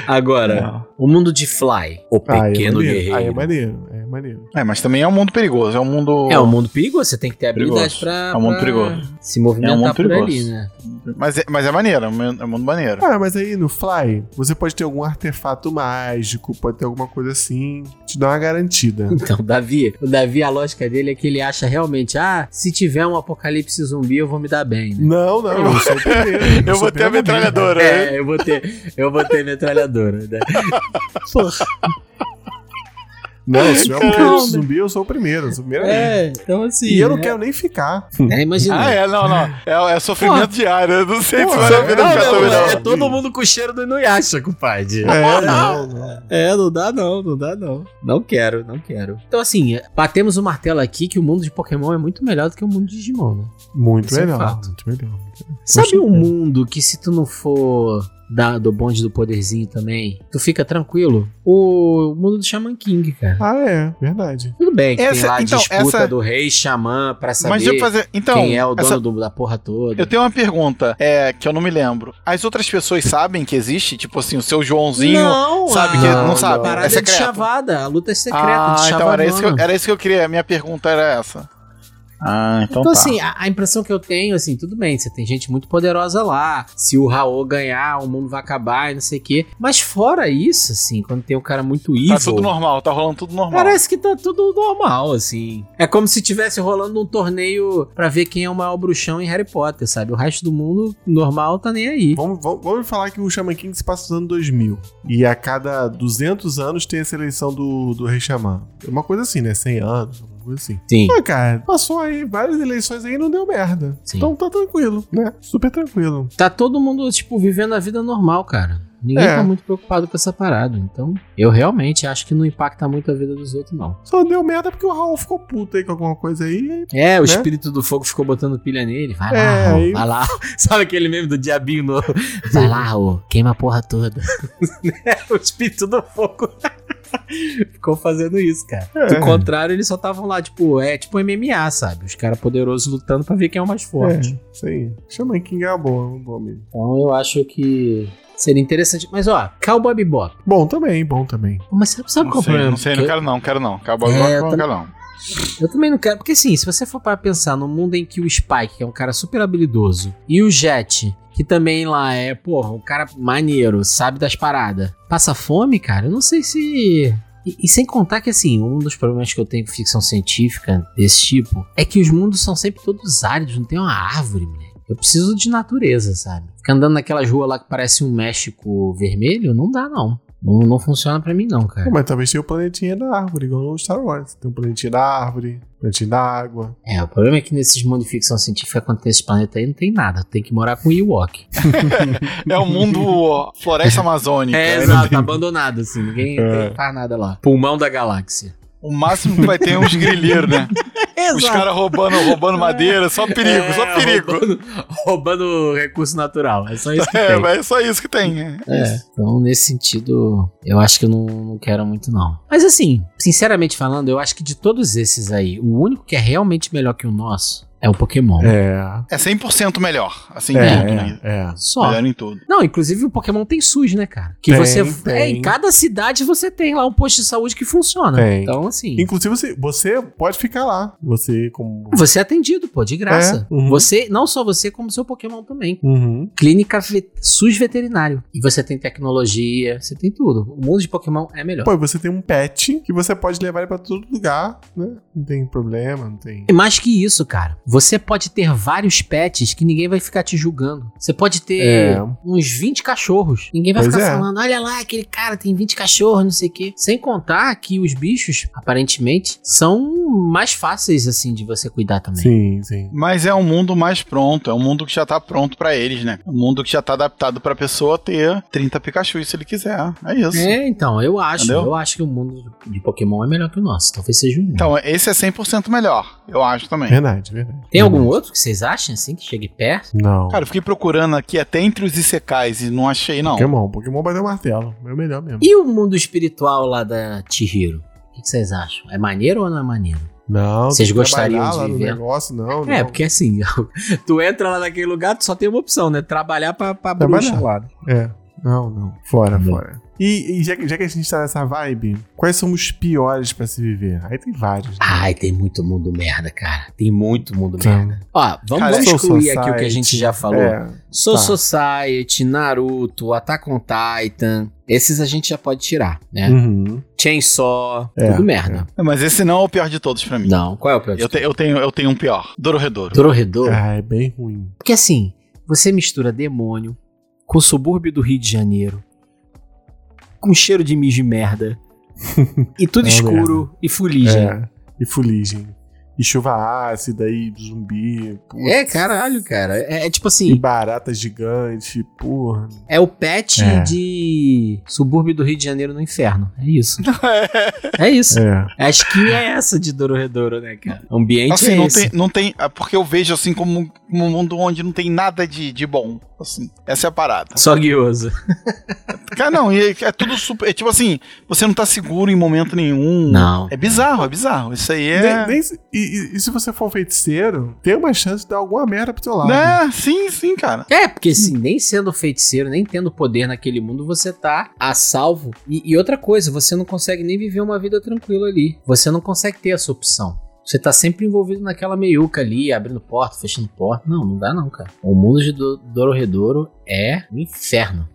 Agora, o mundo de Fly, o Ah, é pequeno maneiro. guerreiro. Aí é maneiro, é maneiro. É, mas também é um mundo perigoso. É um mundo. É um mundo perigoso, você tem que ter habilidade Perigoso. pra, É um mundo perigoso. se movimentar É um mundo por perigoso. ali, né? Mas, é, mas é maneiro, é um é um mundo maneiro. Ah, mas aí no Fly, você pode ter algum artefato mágico, pode ter alguma coisa assim, te dá uma garantida. Então, o Davi, o Davi, a lógica dele é que ele acha realmente, ah, se tiver um apocalipse zumbi, eu vou me dar bem, né? Não, não, eu sou o primeiro. Eu sou vou ter a metralhadora, né? É, eu vou ter, eu vou ter metralhadora, né? Porra. Não, se tiver um Não, apocalipse né? zumbi, eu sou o primeiro. Eu sou o primeiro. É, então assim. E eu não é, quero nem ficar. É, imagina. Ah, é, não, não. É, é sofrimento diário. Eu não sei se Pô, a é, pena Não, ficar não, é, todo mundo com o cheiro do Inuyasha, compadre. É, não, não. É, não dá não, não dá não. Não quero, não quero. Então assim, batemos o martelo aqui que o mundo de Pokémon é muito melhor do que o mundo de Digimon, né? Muito é melhor. fato. muito melhor. Sabe um mundo que se tu não for da, do bonde do poderzinho também, tu fica tranquilo? O mundo do Shaman King, cara. Ah, é, verdade. Tudo bem que tem Essa- lá a então, disputa essa- do rei Xamã pra saber Mas deixa eu fazer. Então, quem é o dono essa- do- da porra toda. eu tenho uma pergunta é, que eu não me lembro. As outras pessoas sabem que existe? Tipo assim, o seu Joãozinho. não, sabe a- que- não a sabe, parada é é de secreto. chavada, a luta é secreta, ah, de então era isso, que eu, era isso que eu queria. A minha pergunta era essa. Ah, então, Então, tá. assim, a, a impressão que eu tenho, assim, tudo bem, você tem gente muito poderosa lá. Se o Raul ganhar, o mundo vai acabar e não sei o quê. Mas fora isso, assim, quando tem um cara muito evil. Tá tudo normal, tá rolando tudo normal. Parece que tá tudo normal, assim. É como se tivesse rolando um torneio pra ver quem é o maior bruxão em Harry Potter, sabe? O resto do mundo normal tá nem aí. Vamos, vamos, vamos falar que o Shaman King se passa nos anos 2000. E a cada 200 anos tem essa eleição do, do Rei Xamã. É uma coisa assim, né? 100 anos, coisa assim. Sim. Ah, cara, passou aí várias eleições aí e não deu merda. Sim. Então tá tranquilo, né? Super tranquilo. Tá todo mundo, tipo, vivendo a vida normal, cara. Ninguém É. tá muito preocupado com essa parada. Então, eu realmente acho que não impacta muito a vida dos outros, não. Só deu merda porque o Raul ficou puto aí com alguma coisa aí. É, o Né? espírito do fogo ficou botando pilha nele. Vai lá, É, Raul, aí- vai lá. Sabe aquele meme do diabinho novo? Vai lá, Raul, queima a porra toda. o espírito do fogo ficou fazendo isso, cara. É. Do contrário, eles só estavam lá, tipo, é tipo MMA, sabe? Os caras poderosos lutando pra ver quem é o mais forte. É, isso aí. Shaman King é uma boa, um bom mesmo. Então eu acho que seria interessante. Mas ó, Cowboy Bebop. Bom também, bom também. Mas sabe, sabe Não qual é o sei, problema? não sei, não Porque- quero não, quero não. Acabou É, agora, eu não quero não. Eu também não quero, porque assim, se você for para pensar no mundo em que o Spike, que é um cara super habilidoso, e o Jet, que também lá é, porra, um cara maneiro, sabe das paradas, passa fome, cara, eu não sei se. E, e sem contar que, assim, um dos problemas que eu tenho com ficção científica desse tipo é que os mundos são sempre todos áridos, não tem uma árvore, moleque. Eu preciso de natureza, sabe? Ficar andando naquelas ruas lá que parece um México vermelho, não dá, não. Não, não funciona pra mim, não, cara. Mas talvez tenha o planetinha da árvore, igual no Star Wars. Tem o planetinha da árvore, planetinha da água. É, o problema é que nesses mundos de ficção científica, quando tem esse planeta aí, não tem nada. Tem que morar com o Ewok. É o mundo ó, floresta amazônica. É, né? exato, abandonado, assim. Ninguém É. faz nada lá. Pulmão da galáxia. O máximo que vai ter é uns grileiros, né? Os caras roubando, roubando madeira, só perigo, só É, perigo. Roubando, roubando recurso natural. É só isso que É, tem. mas é só isso que tem. é. É, então nesse sentido, eu acho que eu não, não quero muito não. Mas assim, sinceramente falando, eu acho que de todos esses aí, o único que é realmente melhor que o nosso é o Pokémon. É. É 100% melhor. Assim, É, tudo, né? é, é. Só. Melhor em tudo. Não, inclusive o Pokémon tem SUS, né, cara? Que Tem, você. tem. É, em cada cidade você tem lá um posto de saúde que funciona. Tem. Então, assim. Inclusive, você, você pode ficar lá. Você, como. Você é atendido, pô, de graça. É, uhum. Você, não só você, como seu Pokémon também. Uhum. Clínica ve- SUS veterinário. E você tem tecnologia, você tem tudo. O mundo de Pokémon é melhor. Pô, e você tem um pet que você pode levar ele pra todo lugar, né? Não tem problema, não tem. E mais que isso, cara. Você pode ter vários pets que ninguém vai ficar te julgando. Você pode ter É. uns 20 cachorros. Ninguém vai Pois ficar é. falando, olha lá, aquele cara tem 20 cachorros, não sei o quê. Sem contar que os bichos, aparentemente, são mais fáceis, assim, de você cuidar também. Sim, sim. Mas é um mundo mais pronto, é um mundo que já tá pronto pra eles, né? Um mundo que já tá adaptado pra pessoa ter 30 Pikachu se ele quiser. É isso. É, então, eu acho. Entendeu? Eu acho que o mundo de Pokémon é melhor que o nosso. Talvez seja o meu. Então, esse é 100% melhor, eu acho também. Verdade, verdade. Tem algum Verdade. outro que vocês acham, assim, que chegue perto? Não. Cara, eu fiquei procurando aqui até entre os Isekais e não achei, não. Pokémon. Pokémon bateu o martelo. É o melhor mesmo. E o mundo espiritual lá da Chihiro? O que vocês acham? É maneiro ou não é maneiro? Não. Vocês gostariam de lá no viver? negócio, não. É, não. porque assim, tu entra lá naquele lugar, tu só tem uma opção, né? Trabalhar pra, pra Trabalhar. bruxa lá. É. Não, não. Fora, Não. fora. E, e já, que- já que a gente tá nessa vibe, quais são os piores pra se viver? Aí tem vários. né? Ai, tem muito mundo merda, cara. Tem muito mundo Então. merda. Ó, vamos, Cara, excluir aqui o que a gente já falou. É. Soul tá. Society, Naruto, Attack on Titan. Esses a gente já pode tirar, né? Uhum. Chainsaw, É, tudo merda. Mas esse não é o pior de todos pra mim. Não, qual é o pior? de Eu, te- eu tenho, eu tenho um pior. Dororedoro. Dororedoro. Ah, é bem ruim. Porque assim, você mistura demônio com o subúrbio do Rio de Janeiro, com cheiro de mijo e merda, e tudo escuro e fuligem. É. E fuligem. E chuva ácida e zumbi. putz. É, caralho, cara. É, é tipo E assim, barata gigante, porra. é o pet É. de subúrbio do Rio de Janeiro no inferno. É isso. é isso. É. A skin é essa de Dororedoro, né, cara? O ambiente Assim, é não esse. tem, não tem. é Porque eu vejo assim como, como um mundo onde não tem nada de, de bom. Assim, essa é a parada. Só guioso. Cara, não, e é, é tudo super. É tipo assim, você não tá seguro em momento nenhum. Não. É bizarro, é bizarro. Isso aí é. Nem- nem e, e- e se você for um feiticeiro, tem uma chance de dar alguma merda pro teu lado. É, sim, sim, cara. É, porque assim, nem sendo feiticeiro, nem tendo poder naquele mundo, você tá a salvo. E, e outra coisa, você não consegue nem viver uma vida tranquila ali. Você não consegue ter essa opção. Você tá sempre envolvido naquela meiuca ali, abrindo porta, fechando porta. Não, não dá não, cara. O mundo de Do- Dororedoro é um inferno.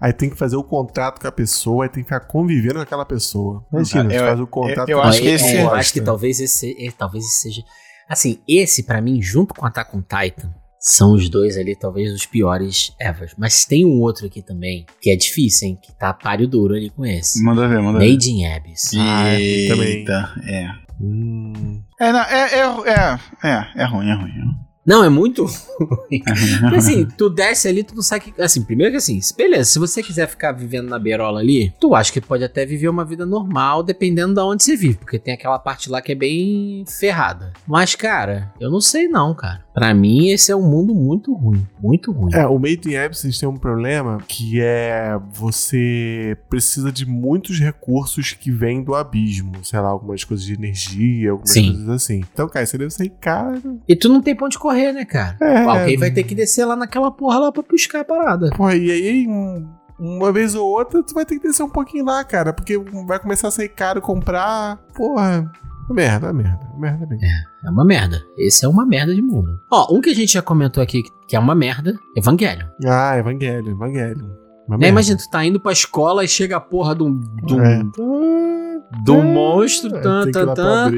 Aí tem que fazer o contrato com a pessoa, aí tem que ficar convivendo com aquela pessoa. Imagina, Eu- você faz o contrato eu com a acho que é, esse- é, eu acho que talvez esse, é, talvez esse seja... Assim, esse pra mim, junto com Attack on Titan, são os dois ali, talvez, os piores ever. Mas tem um outro aqui também, que é difícil, hein? Que tá páreo duro ali com esse. Manda ver, manda ver. Made in Abyss. Ah, também. Eita, é. Hum, É, não, é, é, é, é, é ruim, é ruim. Não, é muito ruim. Porque assim, tu desce ali, tu não sabe que. Assim, primeiro que assim, beleza, se você quiser ficar vivendo na beirola ali, tu acha que pode até viver uma vida normal, dependendo de onde você vive. Porque tem aquela parte lá que é bem ferrada. Mas, cara, eu não sei não, cara. Pra mim, esse é um mundo muito ruim. Muito ruim. É, o Made in Abyss tem um problema que é você precisa de muitos recursos que vêm do abismo. Sei lá, algumas coisas de energia, algumas Sim. coisas assim. Então, cara, você deve sair caro. E tu não tem pra onde correr, né, cara? É. Alguém vai ter que descer lá naquela porra lá pra buscar a parada. Porra, e aí, um- uma vez ou outra, tu vai ter que descer um pouquinho lá, cara. Porque vai começar a sair caro comprar. Porra. Merda, merda, merda mesmo. É uma merda. Esse é uma merda de mundo. Ó, um que a gente já comentou aqui que é uma merda, Evangelho. Ah, Evangelho, Evangelho. Uma Né? merda. Imagina, tu tá indo pra escola e chega a porra de um. de um- É. do É, monstro, tan, tan, tan.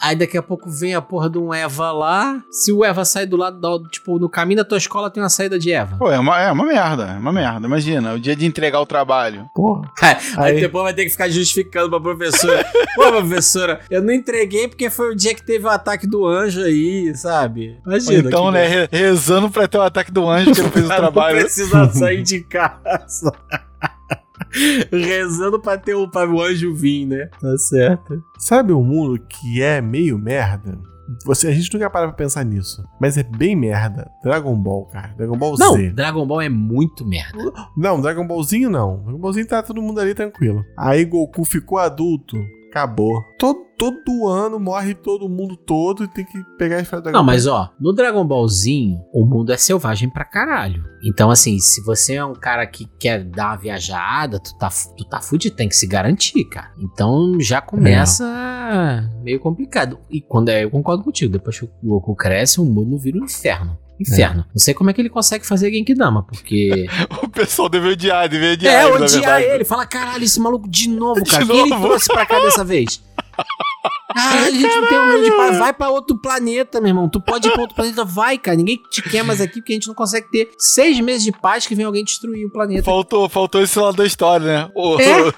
Aí daqui a pouco vem a porra de um Eva lá. Se o Eva sai do lado, da, tipo, no caminho da tua escola tem uma saída de Eva. Pô, é uma, é uma merda, é uma merda. Imagina, o dia de entregar o trabalho. Porra. Aí, Aí- depois vai ter que ficar justificando pra professora. Pô, professora, eu não entreguei porque foi o dia que teve o ataque do anjo aí, sabe? Ou Imagina. então, que né, re- rezando pra ter o ataque do anjo que ele fez o trabalho. Não precisa sair de casa. Rezando pra ter o, pra o anjo vir, né? Tá certo. Sabe um mundo que é meio merda? Você, a gente nunca para pra pensar nisso. Mas é bem merda. Dragon Ball, cara. Dragon Ball Não, Z. Dragon Ball é muito merda. Não, Dragon Ballzinho não. Dragon Ballzinho tá todo mundo ali tranquilo. Aí Goku ficou adulto. Acabou. Todo, todo ano morre todo mundo todo e tem que pegar a esfera do Dragon Não, mas ó, no Dragon Ballzinho, o mundo é selvagem pra caralho. Então, assim, se você é um cara que quer dar uma viajada, tu tá, tu tá fudido, tem que se garantir, cara. Então já começa meio complicado. E quando é, eu concordo contigo, depois que o Goku cresce, o mundo vira um inferno. Inferno. Não sei como é que ele consegue fazer Genkidama, porque. O pessoal deve odiar, deve odiar. É, ele, odiar ele. Fala, caralho, esse maluco de novo, De cara. Quem ele novo? trouxe pra cá dessa vez? Caralho, a gente não tem o medo de paz. Vai pra outro planeta, meu irmão. Tu pode ir pra outro planeta, vai, cara. Ninguém te quer mais aqui porque a gente não consegue ter seis meses de paz que vem alguém destruir o planeta. Faltou, faltou esse lado da história, né? O, É.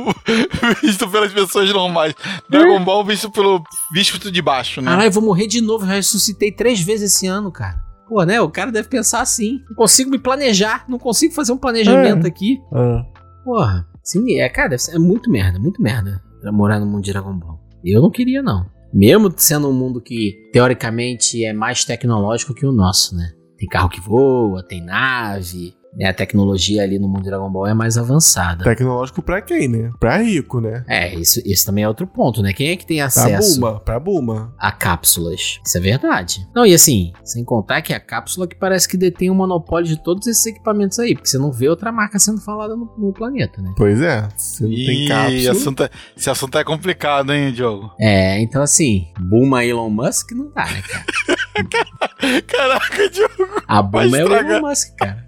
visto pelas pessoas normais. Dragon Ball visto pelo visto de baixo, né? Caralho, eu vou morrer de novo. Já ressuscitei três vezes esse ano, cara. Pô, né? O cara deve pensar assim. Não consigo me planejar. Não consigo fazer um planejamento aqui. Ah. Porra. Sim, é, cara, deve ser, é muito merda, muito merda pra morar no mundo de Dragon Ball. Eu não queria, não. Mesmo sendo um mundo que, teoricamente, é mais tecnológico que o nosso, né? Tem carro que voa, tem nave, né? A tecnologia ali no mundo de Dragon Ball é mais avançada. Tecnológico pra quem, né? Pra rico, né? É, isso, isso também é outro ponto, né? Quem é que tem Pra acesso Buma, pra Buma. a cápsulas? Isso é verdade. Não, e assim, sem contar que a cápsula que parece que detém o monopólio de todos esses equipamentos aí, porque você não vê outra marca sendo falada no, no planeta, né? Pois é. Se não tem Ih, cápsula. assunto é- esse assunto é complicado, hein, Diogo? É, então assim, Buma Elon Musk não dá, né, cara? Caraca, Diogo. A Buma é o. Elon Musk, cara.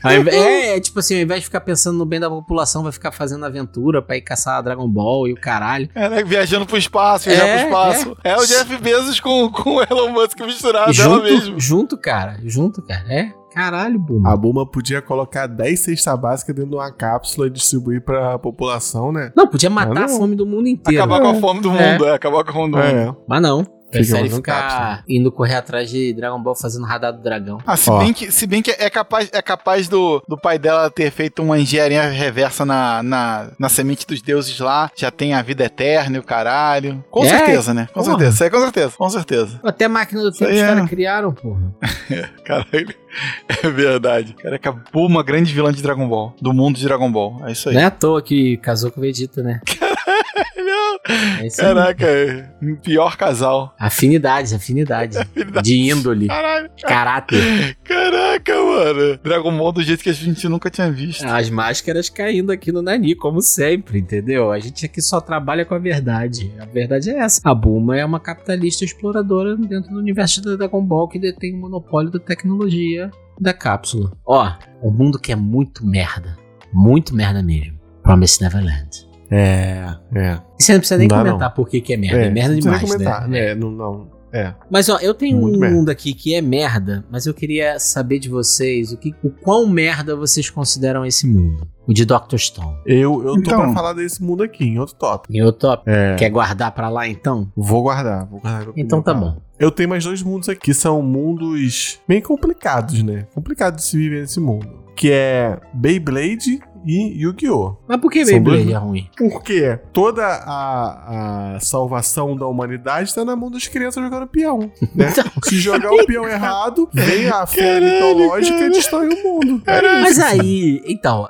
Caralho. É, é tipo assim, ao invés de ficar pensando no bem da população, vai ficar fazendo aventura pra ir caçar Dragon Ball e o caralho. Caraca, viajando pro espaço, viajar É, pro espaço. É. o Jeff Bezos com, com o Elon Musk misturado, ela junto, mesmo. junto, cara. Junto, cara. É, caralho, Buma. A Buma podia colocar 10 cestas básicas dentro de uma cápsula e distribuir pra população, né? Não, podia matar Ah, a não. fome do mundo inteiro. Acabar com a fome do É. mundo, é, acabar com a fome do mundo. É. Mas não. Prefere ficar indo correr atrás de Dragon Ball fazendo radar do dragão. Ah, se Ó. bem que, se bem que é capaz, é capaz do, do pai dela ter feito uma engenharia reversa na, na, na semente dos deuses lá, já tem a vida eterna e o caralho. Com É, certeza, né? Com porra. certeza, isso aí com certeza, com certeza. Até a máquina do tempo os é. caras criaram, porra. Caralho, é verdade. Caraca, Buu, uma grande vilã de Dragon Ball, do mundo de Dragon Ball, é isso aí. Não é à toa que casou com o Vegeta, né? É isso aí. Caraca, é pior casal. Afinidade, afinidade. De índole. Caralho, Caráter. caraca, mano. Dragon Ball do jeito que a gente nunca tinha visto. As máscaras caindo aqui no Nani, como sempre, entendeu? A gente aqui só trabalha com a verdade. A verdade é essa. A Bulma é uma capitalista exploradora dentro do universo da Dragon Ball que detém o monopólio da tecnologia da cápsula. Ó, um mundo que é muito merda. Muito merda mesmo. Promise Neverland. É, é. E você não precisa nem Não dá, comentar por que, que é merda. É, merda não precisa nem demais, comentar. né? É, não, não. É. Mas ó, eu tenho Muito um merda. mundo aqui que é merda, mas eu queria saber de vocês o que, o quão merda vocês consideram esse mundo. O de Dr. Stone. Eu, eu tô Então. pra falar desse mundo aqui, em outro tópico. E o top. É. Quer guardar pra lá então? Vou guardar, vou guardar. Então tá bom. Eu tenho mais dois mundos aqui, que são mundos bem complicados, né? Complicado de se viver nesse mundo. Que é Beyblade e Yu-Gi-Oh! Mas por que Beyblade dois- é ruim? Porque toda a, a salvação da humanidade tá na mão das crianças jogando peão, né? Se jogar o peão errado, vem a fé mitológica e destrói o mundo. É Mas aí, então,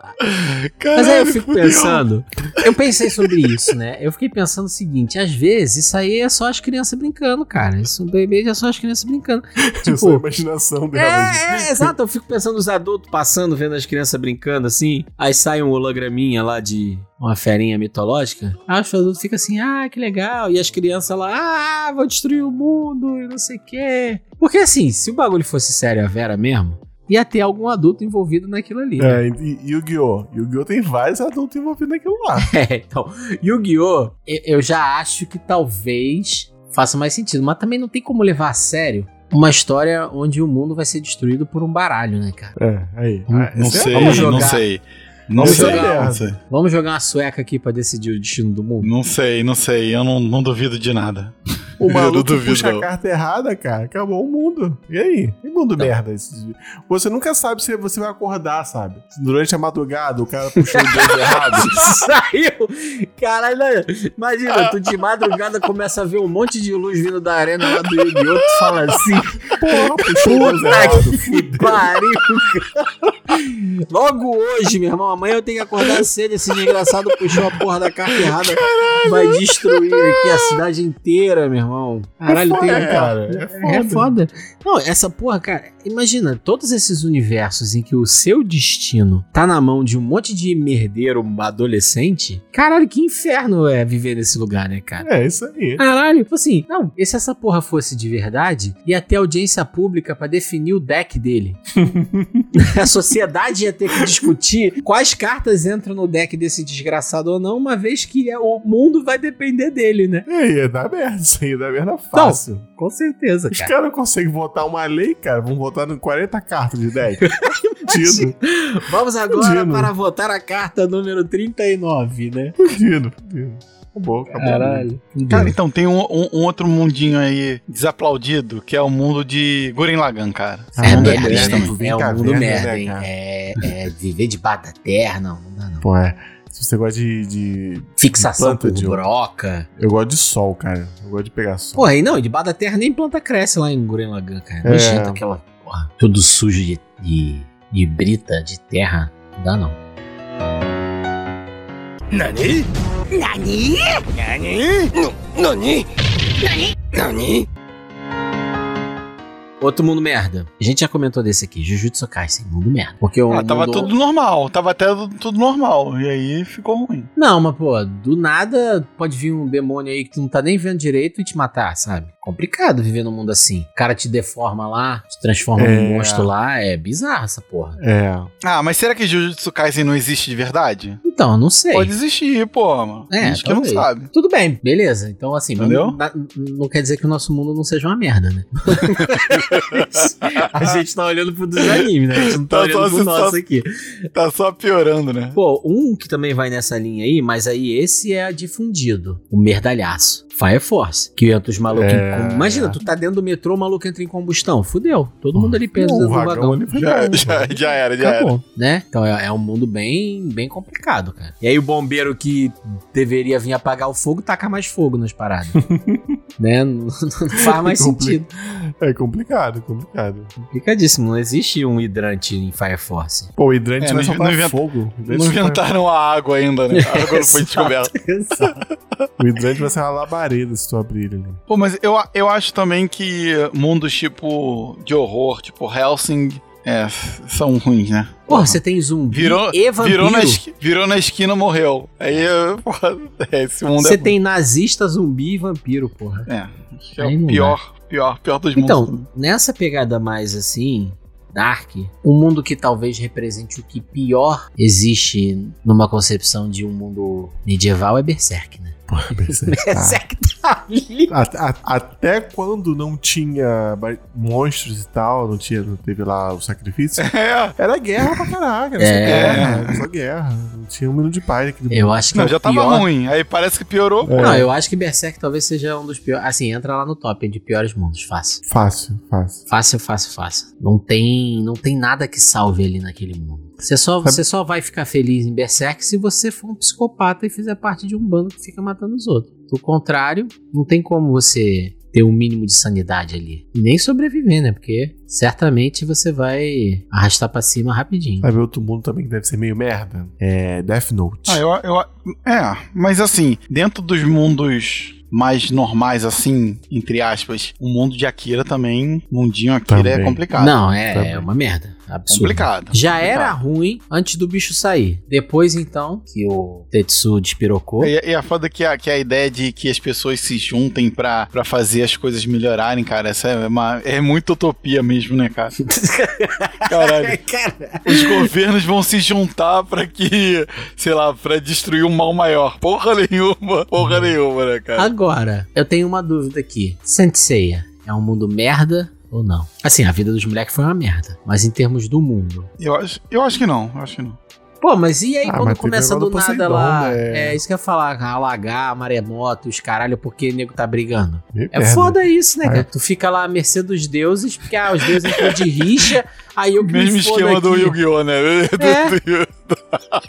Caralho, mas aí eu fico pensando, eu pensei sobre isso, né? Eu fiquei pensando o seguinte, às vezes isso aí é só as crianças brincando, cara. Isso Beyblade é só as crianças brincando. É só a Tipo, imaginação delas. É, é, exato. Eu fico pensando nos adultos passando, vendo as crianças brincando assim. Aí sai um holograminha lá de uma ferinha mitológica. Aí os adultos ficam assim, ah, que legal. E as crianças lá, ah, vou destruir o mundo e não sei o quê. Porque assim, se o bagulho fosse sério a Vera mesmo, ia ter algum adulto envolvido naquilo ali. né? É, e e Yu-Gi-Oh! Yu-Gi-Oh! tem vários adultos envolvidos naquilo lá. É, então, Yu-Gi-Oh! eu já acho que talvez faça mais sentido, mas também não tem como levar a sério uma história onde o mundo vai ser destruído por um baralho, né, cara? É, aí. Ah, Não esse é- sei, Vamos não sei. Não Vamos sei, jogar. não sei. Vamos jogar uma sueca aqui pra decidir o destino do mundo? Não sei, não sei. Eu não, não duvido de nada. O maluco puxa não. a carta errada, cara. Acabou o mundo. E aí? Que mundo Não. merda. esse- Você nunca sabe se você vai acordar, sabe? Durante a madrugada, o cara puxou o dedo errado. Saiu! Caralho, imagina, tu de madrugada começa a ver um monte de luz vindo da arena lá do Yu-Gi-Oh! Tu fala assim, Porra, puxou o dedo errado. que pariu, cara. Logo hoje, meu irmão, amanhã eu tenho que acordar cedo, esse desgraçado puxou a porra da carta errada, vai destruir aqui a cidade inteira, meu irmão. Caralho, É tem foda, cara. É É foda. Não, essa porra, cara, imagina todos esses universos em que o seu destino tá na mão de um monte de merdeiro adolescente. Caralho, que inferno é viver nesse lugar, né, cara? É isso aí. Caralho, tipo assim, não, e se essa porra fosse de verdade, ia ter audiência pública pra definir o deck dele. A sociedade ia ter que discutir quais cartas entram no deck desse desgraçado ou não, uma vez que é- o mundo vai depender dele, né? Aí, ia dar merda. Isso aí ia dar merda fácil. Com certeza, Os cara. caras não conseguem votar uma lei, cara. Vão votar em 40 cartas de deck. Fudido. Vamos agora Fudido. para votar a carta número 39, né? Fudido. Fudido. Acabou, acabou. Caralho. Cara, então tem um, um- um outro mundinho aí desaplaudido, que é o mundo de Guren Lagann, cara. Ah, É mundo É um caverna, mundo né, merda, hein? cara? É, é viver debaixo da terra, não, não dá não. Pô, é. Se você gosta de. de- Fixação Planta por de- broca. Eu gosto de sol, cara. Eu gosto de pegar sol. Porra, e não, e debaixo da terra nem planta cresce lá em Guren Lagann, cara. É. Nojento aquela porra. Tudo sujo de, de, de brita, de terra. Não dá não. Nani? Nani? Nani? Nani? Nani? Outro mundo merda. A gente já comentou desse aqui, Jujutsu Kaisen, mundo merda. Porque o Ah, tava mundo... tudo normal, tava até tudo normal. E aí ficou ruim. Não, mas pô, do nada pode vir um demônio aí que tu não tá nem vendo direito e te matar, sabe? Complicado viver num mundo assim. O cara te deforma lá, te transforma É. num monstro lá, é bizarro essa porra. É. Ah, mas será que Jujutsu Kaisen não existe de verdade? Então, eu não sei. Pode existir, pô, mano. É, Gente que não sabe. Tudo bem, beleza. Então, assim, Entendeu? não, não quer dizer que o nosso mundo não seja uma merda, né? a gente tá olhando pro dos animes, né? A gente não tá, Tá olhando só pro nosso só- aqui. Tá só piorando, né? Pô, um que também vai nessa linha aí, mas aí esse é difundido. O merdalhaço. Fire Force. Que entra os malucos em É. com- Imagina, tu tá dentro do metrô, o maluco entra em combustão. Fudeu. Todo mundo ali preso o dentro do vagão foi Já, bom. já, já era, já era. Acabou, né? Então é, é um mundo bem, bem complicado, cara. E aí o bombeiro que deveria vir apagar o fogo, taca mais fogo nas paradas. né? Não, não faz mais Compli- sentido. É complicado, complicado. Complicadíssimo. Não existe um hidrante em Fire Force. Pô, o hidrante É, não não não inventa- fogo. Não inventaram a água ainda, né? A água não foi descoberta. O hidrante vai ser uma labareda se tu abrir ele ali. Pô, mas eu, eu acho também que mundos tipo de horror, tipo Helsing, é, são ruins, né? Porra, você tem zumbi Virou, e vampiro. virou, na, esqui- virou na esquina, morreu. Aí, porra, é, esse mundo Você é... tem nazista, zumbi e vampiro, porra. É, acho que é Aí o pior, pior, pior dos mundos. Então, nessa pegada mais assim, Dark, um mundo que talvez represente o que pior existe numa concepção de um mundo medieval é Berserk, né? Berserk, tá. Berserk tá ali. A- a- até quando não tinha monstros e tal, não, tinha, não teve lá o sacrifício, É, era guerra pra caraca, era É. só guerra, só guerra. Não tinha um minuto de paz naquele Eu acho que não, é já tava pior. ruim. Aí parece que piorou. É. Não, eu acho que Berserk talvez seja um dos piores. Assim, entra lá no top de piores mundos, fácil. Fácil, fácil. Fácil, fácil, fácil. Não tem, não tem nada que salve ali naquele mundo. Você só, você só vai ficar feliz em Berserk se você for um psicopata e fizer parte de um bando que fica matando os outros. Do contrário, não tem como você ter um mínimo de sanidade ali. E nem sobreviver, né? Porque certamente você vai arrastar pra cima rapidinho. Sabe outro mundo também que deve ser meio merda? É Death Note. Ah, eu, eu, é, mas assim, dentro dos mundos mais normais, assim, entre aspas, o mundo de Akira também, mundinho Akira é Também. complicado. Não, é, é uma merda. Absurdo. complicado. Já complicado. era ruim antes do bicho sair. Depois, então, que o Tetsu despirocou. E, e a foda que a, que a ideia de que as pessoas se juntem pra, pra fazer as coisas melhorarem, cara, essa é, uma, é muita utopia mesmo, né, cara? Caralho. Cara, Os governos vão se juntar pra que, sei lá, pra destruir um mal maior. Porra nenhuma, porra nenhuma, né, cara? agora, eu tenho uma dúvida aqui. Senseiya é um mundo merda ou não? Assim, a vida dos moleques foi uma merda. Mas em termos do mundo. Eu acho, eu acho que não, eu acho que não. Pô, mas e aí Ah, quando começa do do nada Poseidon, lá? né? É isso que eu ia falar, alagar, maremoto, os caralho, porque o nego tá brigando. Meio É merda. foda isso, né, É. cara? Tu fica lá à mercê dos deuses, porque ah, os deuses entram de rixa, aí eu que Mesmo me esquema do aqui. Yu-Gi-Oh, né? É.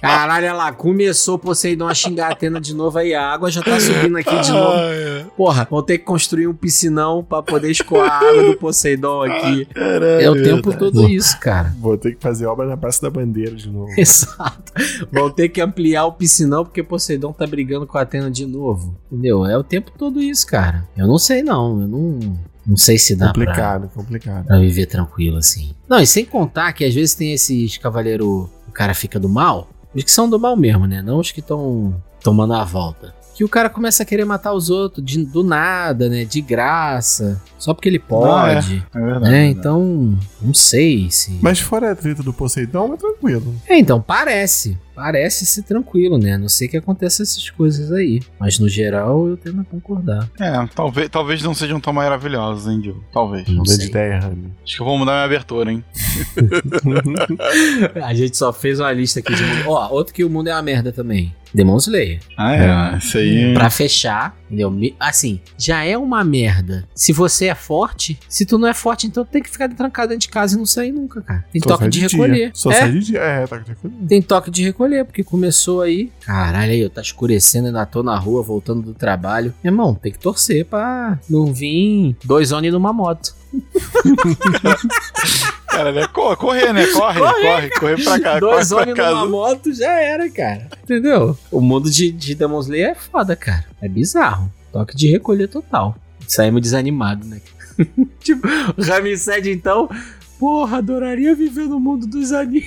Caralho, olha lá, começou o Poseidon a xingar a Atena de novo, aí a água já tá subindo aqui de novo. Porra, vou ter que construir um piscinão pra poder escoar a água do Poseidon aqui. Caralho, É o tempo verdade. todo isso, cara. Vou ter que fazer obra na Praça da Bandeira de novo. Exato. Vão ter que ampliar o piscinão porque Poseidon tá brigando com a Atena de novo. Entendeu? É o tempo todo isso, cara. Eu não sei, não. Eu não, não sei se dá pra, complicado, complicado. pra viver tranquilo assim. Não, e sem contar que às vezes tem esses cavaleiro. O cara fica do mal. Os que são do mal mesmo, né? Não os que estão tomando a volta. Que o cara começa a querer matar os outros de- do nada, né? De graça. Só porque ele pode. É verdade. né? Então, não sei se. Mas fora a treta do Poseidon, é tranquilo. É, então, parece. Parece ser tranquilo, né? A Não sei que aconteça essas coisas aí. Mas no geral eu tendo a concordar. É, talvez, talvez não sejam tão maravilhosos, hein, Diogo? Talvez. Não sei. de ideia, Rami. Acho que eu vou mudar minha abertura, hein? A gente só fez uma lista aqui de mundo. Ó, outro que o mundo é uma merda também. Demon Slayer. Ah, é. Isso aí. Pra fechar, entendeu? Assim, já é uma merda. Se você é forte, se tu não é forte, então tem que ficar trancado dentro de casa e não sair nunca, cara. Tem Só toque de dia. recolher. Só é, sai de dia. É, toque de recolher. tem toque de recolher, porque começou aí. Caralho, aí, eu tá escurecendo, ainda tô na rua, voltando do trabalho. Meu irmão, tem que torcer pra não vir dois Oni numa moto. Cara, né? Co- Correr, né? Corre, Corre, corre, correr pra cá, dois corre pra numa moto já era, cara. Entendeu? O mundo de, de Demon Slayer é foda, cara. É bizarro. Toque de recolher total. Saímos desanimados, né? tipo, o Ramsed, então. Porra, adoraria viver no mundo dos animes.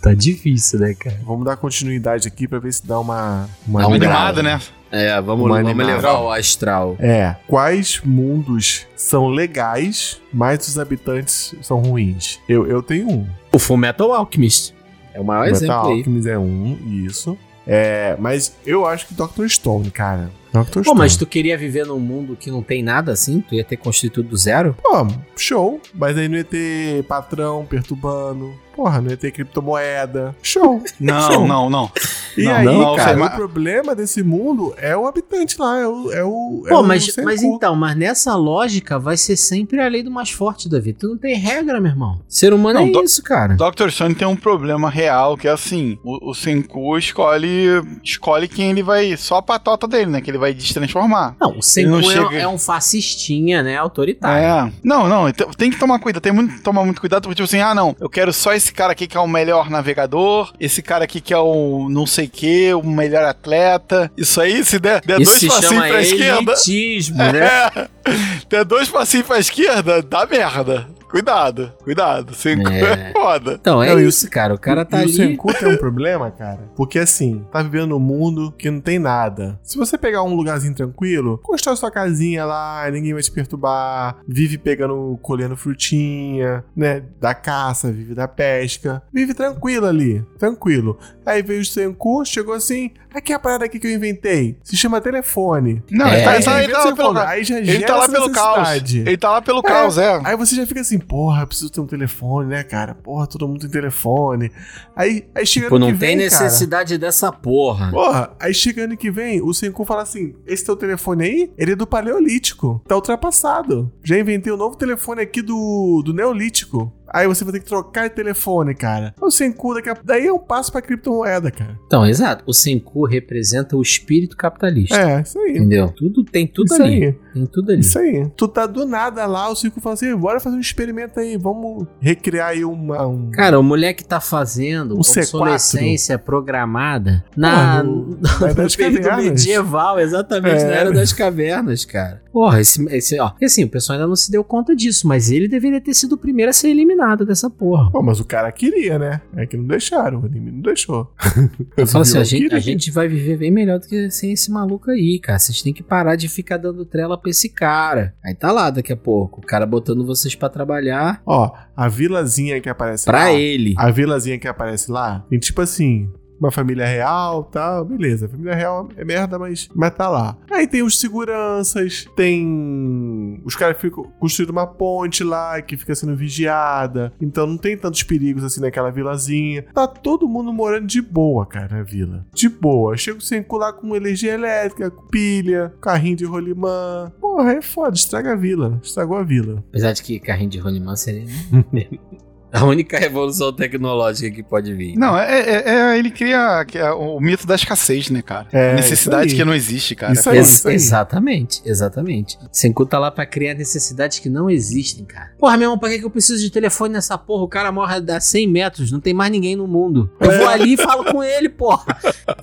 Tá difícil, né, cara? Vamos dar continuidade aqui pra ver se dá uma. Uma, Dá um Animada, né? É, vamos, Uma vamos animada. levar o astral. É. Quais mundos são legais, mas os habitantes são ruins? Eu, eu tenho um. O Fullmetal Alchemist. É o maior Metal exemplo aí. Alchemist é um, isso. É, mas eu acho que Dr. Stone, cara. Dr. Pô, Stone. mas tu queria viver num mundo que não tem nada assim? Tu ia ter construído tudo do zero? Pô, show. Mas aí não ia ter patrão perturbando. Porra, não ia ter criptomoeda. Show. Não, Show. não, não. E Não, aí, não, cara, o problema desse mundo é o habitante lá, é o. É o é Pô, o mas, Senku. mas então, mas nessa lógica vai ser sempre a lei do mais forte, Davi. Tu não tem regra, meu irmão. Ser humano Não, é isso, cara. Dr. Stone tem um problema real, que é assim, o, o Senku escolhe, escolhe quem ele vai, só a patota dele, né, que ele vai destransformar. Não, o não é, chega- é um fascistinha, né? Autoritário. É. Não, não, então tem que tomar cuidado, tem muito que tomar muito cuidado, porque tipo assim, ah, não, eu quero só esse cara aqui que é o melhor navegador, esse cara aqui que é o não sei que, o melhor atleta. Isso aí, se der, der Isso dois se passinhos pra esquerda. elitismo, né? É, der dois passinhos pra esquerda, dá merda. Cuidado, cuidado. Senku É. é, foda. Então, é Não, o- isso, cara. O cara tá e ali. o Senku tem um problema, cara. Porque assim, tá vivendo num mundo que não tem nada. Se você pegar um lugarzinho tranquilo, constrói sua casinha lá, ninguém vai te perturbar. Vive pegando, colhendo frutinha, né? Da caça, vive da pesca. Vive tranquilo ali, tranquilo. Aí veio o Senku, chegou assim. Aqui é a parada aqui que eu inventei. Se chama telefone. Não, É, ele, tá, é, ele tá- ele tá lá pelo Aí já Ele gera tá lá pelo caos. Ele tá lá pelo caos, é. Aí você já fica assim, porra, eu preciso ter um telefone, né, cara? Porra, todo mundo tem telefone. Aí, aí chega Pô, ano não que tem vem, cara. necessidade dessa porra. Porra, aí chega ano que vem, o Senku fala assim: esse teu telefone aí, ele é do Paleolítico. Tá ultrapassado. Já inventei um novo telefone aqui do, do Neolítico. Aí você vai ter que trocar de telefone, cara. O Senku, daqui a... daí é um passo pra criptomoeda, cara. Então, exato. O Senku representa o espírito capitalista. É, isso aí. Entendeu? Tudo tem tudo isso ali. aí. Tem tudo ali. Isso aí. Tu tá do nada lá, o Senku fala assim: bora fazer um experimento aí, vamos recriar aí uma. Um... Cara, o moleque tá fazendo C4. obsolescência programada na, Porra, no- na Era das no período Cavernas. medieval, exatamente, É. na era das cavernas, cara. Porra, esse, esse ó, porque assim, o pessoal ainda não se deu conta disso, mas ele deveria ter sido o primeiro a ser eliminado nada dessa porra. Pô, mas o cara queria, né? É que não deixaram, o anime não deixou. Eu falo assim, a gente, a gente vai viver bem melhor do que sem esse maluco aí, cara. Vocês têm que parar de ficar dando trela pra esse cara. Aí tá lá daqui a pouco, o cara botando vocês pra trabalhar Ó, a vilazinha que aparece pra lá. ele. A vilazinha que aparece lá, tem tipo assim, uma família real tal, beleza. Família real é merda, mas, mas tá lá. Aí tem os seguranças, tem. Os caras ficam construindo uma ponte lá que fica sendo vigiada. Então não tem tantos perigos assim naquela vilazinha. Tá todo mundo morando de boa, cara, na vila. De boa. Chega sem lá com energia elétrica, com pilha, carrinho de rolimã. Porra, é foda, estraga a vila. Estragou a vila. Apesar de que carrinho de rolimã seria a única revolução tecnológica que pode vir. Não, é, é- é- ele cria que é o mito da escassez, né, cara? É, Necessidade isso aí. que não existe, cara. Isso aí. Ex- exatamente, exatamente. Senku tá lá pra criar necessidades que não existem, cara. Porra, meu irmão, pra que que eu preciso de telefone nessa porra? O cara morre a 100 metros, não tem mais ninguém no mundo. Eu vou ali e falo com ele, porra.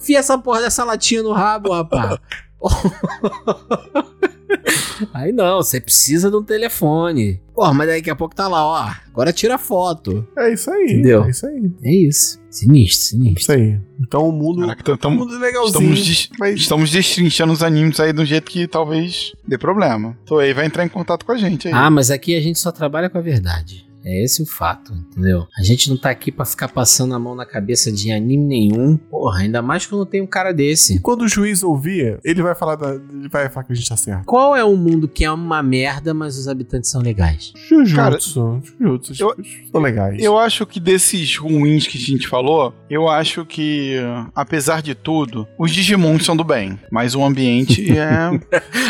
Fia essa porra dessa latinha no rabo, rapaz. Aí não, você precisa de um telefone. Porra, mas daqui a pouco tá lá, ó. Agora tira foto. É isso aí. Entendeu? É isso aí. É isso. Sinistro, sinistro. Isso aí. Então o mundo, Caraca, o tamo- mundo é legalzinho. estamos, des- mas estamos destrinchando os animes aí de um jeito que talvez dê problema. Então aí vai entrar em contato com a gente aí. Ah, mas aqui a gente só trabalha com a verdade. É esse o fato, entendeu? A gente não tá aqui pra ficar passando a mão na cabeça de anime nenhum. Porra, ainda mais quando tem um cara desse. quando o juiz ouvir, ele vai falar da, ele vai falar que a gente tá certo. Qual é um mundo que é uma merda, mas os habitantes são legais? Jujutsu, Jujutsu, eu- são legais. Eu acho que desses ruins que a gente falou, eu acho que, apesar de tudo, os Digimons são do bem. Mas o ambiente é.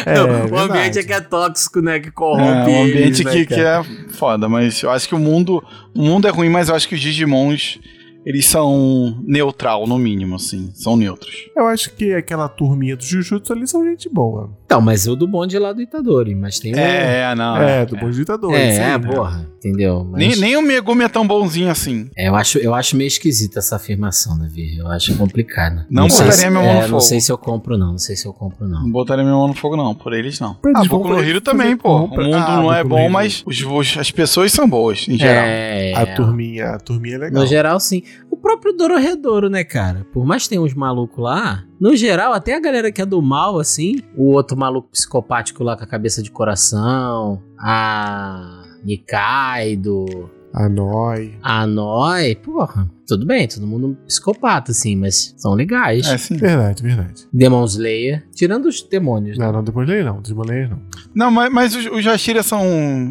É, o verdade. ambiente é que é tóxico, né? Que é corrompe. um ambiente eles, né, que, que é foda. Mas eu acho que o mundo. O mundo é ruim, mas eu acho que os Digimons. Eles são neutral, no mínimo, assim. São neutros. Eu acho que aquela turminha do Jujutsu ali são gente boa. Então, mas eu do bonde lá do Itadori, mas tem o. É, não. É, do bom ditador. É, isso aí, é, né? porra. Entendeu? Mas- Nem, nem o Megumi é tão bonzinho assim. É, eu acho, eu acho meio esquisita essa afirmação, Davi. Eu acho complicado. Não sei botaria se- minha mão no é, Não fogo. sei se eu compro, não. Não sei se eu compro, não. Não botaria minha mão no fogo, não. Por eles, não. Eles Ah, Boku no também, pô. O mundo Ah, não é bom, mas os, os- as pessoas são boas, em geral. É, A turminha, a turminha é legal. No geral, sim. O próprio Dororedoro, né, cara? Por mais que tenha uns malucos lá, no geral, até a galera que é do mal, assim, o outro maluco psicopático lá com a cabeça de coração, a Nikaido, A Noi. a Noi, porra, tudo bem, todo mundo psicopata, assim, mas são legais. É, sim. Verdade, verdade. Demon Slayer, tirando os demônios, né? Não, não, depois lei não. Depois lei não. Não, mas, mas os, os Jashira são,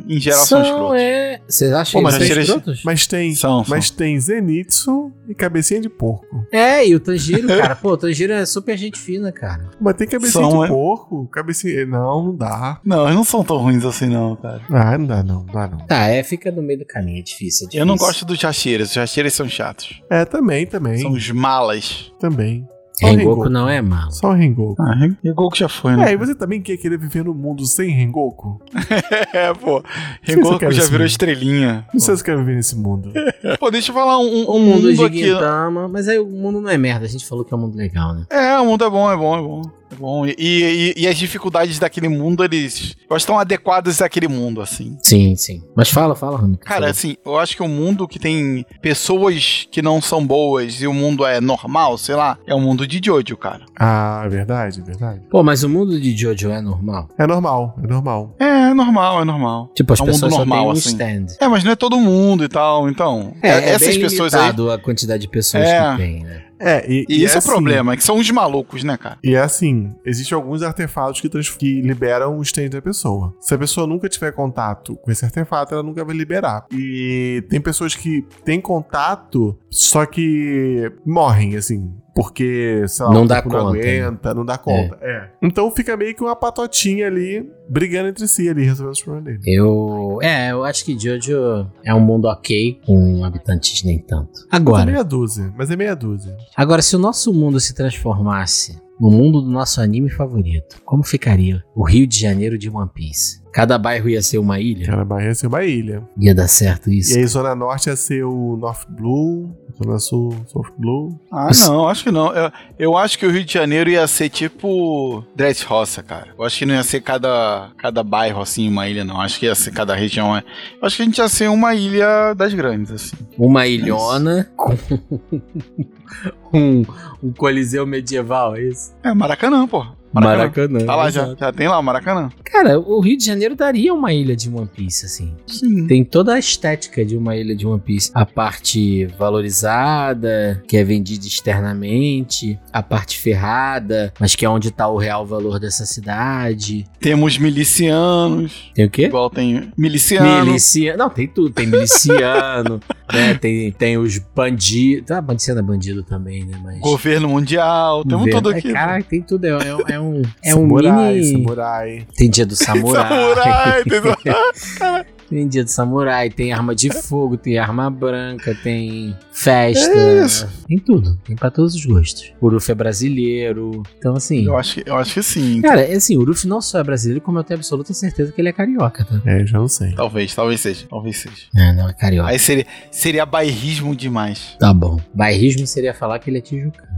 em geral, são, escrotos. é... Vocês acham Pô, mas eles são escrotos? Mas tem, São, são. mas tem Zenitsu e cabecinha de porco. É, e o Tanjiro, cara, pô, o Tanjiro é super gente fina, cara. Mas tem cabecinha São, de é? porco? Cabecinha... Não, não dá. Não, eles não são tão ruins assim, não, cara. Ah, não dá não, não dá não. Tá, é, fica no meio do caminho, é difícil, é difícil. Eu não gosto dos Jashiras. Os Jashiras são chatos. É, também, também. São os malas. Também. Só o Rengoku não é mal. Só o Rengoku. Ah, Rengoku já foi, É, né? e você também quer querer viver no mundo sem Rengoku? É, pô. Rengoku já virou mundo. estrelinha. Não sei se eu quero viver nesse mundo. Pô, deixa eu falar um, um, um mundo, mundo de aqui. Gintama, mas aí o mundo não é merda, a gente falou que é um mundo legal, né? É, o mundo é bom, é bom, é bom. É bom. E, e, e as dificuldades daquele mundo, eles. Que estão adequadas àquele mundo, assim. Sim, sim. Mas fala, fala, Rami. Cara, assim, eu acho que o mundo que tem pessoas que não são boas e o mundo é normal, sei lá, é o mundo de Jojo, cara. Ah, é verdade, é verdade. Pô, mas o mundo de Jojo é normal? É normal, é normal. É, é normal, é normal. Tipo, as É um mundo pessoas só normal, têm um assim. stand. É, mas não é todo mundo e tal, então. É, é essas bem pessoas aí. limitado a quantidade de pessoas É. que tem, né? É, e, E esse é o assim, problema, é que são os malucos, né, cara? E é assim, existem alguns artefatos que, que liberam o stand da pessoa. Se a pessoa nunca tiver contato com esse artefato, ela nunca vai liberar. E tem pessoas que têm contato, só que morrem, assim. Porque, sei lá, Não dá não conta, né? aguenta, não dá conta. É. Então fica meio que uma patotinha ali, brigando entre si ali, resolvendo os problemas dele. Eu. É, eu acho que Jojo é um mundo ok, com habitantes nem tanto. Mas é Agora, meia dúzia, mas é meia dúzia. agora, se o nosso mundo se transformasse no mundo do nosso anime favorito, como ficaria o Rio de Janeiro de One Piece? Cada bairro ia ser uma ilha? Cada bairro ia ser uma ilha. Ia dar certo isso? E aí, Zona Norte ia ser o North Blue, Zona Sul, South Blue. Ah, não, acho que não. Eu, eu acho que o Rio de Janeiro ia ser tipo Dress Roça, cara. Eu acho que não ia ser cada, cada bairro assim, uma ilha, não. Acho que ia ser cada região. é- Eu acho que a gente ia ser uma ilha das grandes, assim. Uma ilhona com um, um coliseu medieval, é isso? É, Maracanã, pô. Maracanã. Tá lá, já, já tem lá o Maracanã. Cara, o Rio de Janeiro daria uma ilha de One Piece, assim. Sim. Tem toda a estética de uma ilha de One Piece. A parte valorizada, que é vendida externamente. A parte ferrada, mas que é onde tá o real valor dessa cidade. Temos milicianos. Tem o quê? Igual tem miliciano. Miliciano. Não, tem tudo. Tem miliciano, né? Tem, tem os bandidos. Ah, miliciano é bandido também, né? Mas. Governo mundial. Temos Governo- tudo aqui. É, cara, tem tudo. É, é- é um, é um samurai, mini. samurai. Tem dia do samurai. Samurai, entendeu? Tem dia do samurai, tem arma de fogo, tem arma branca, tem festa. É isso. Tem tudo. Tem pra todos os gostos. O Uruf é brasileiro. Então, assim. eu, acho que, eu acho que sim. Cara, é assim, o Uruf não só é brasileiro, como eu tenho absoluta certeza que ele é carioca, tá? É, já não sei. Talvez, talvez seja. Talvez seja. É, não, é carioca. Aí seria, seria bairrismo demais. Tá bom. Bairrismo seria falar que ele é tijucano.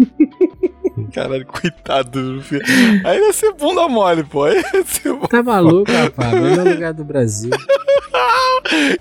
Caralho, coitado do filho. Aí ia ser bunda mole, pô. Aí ia ser... Tá maluco, rapaz? Melhor lugar do Brasil.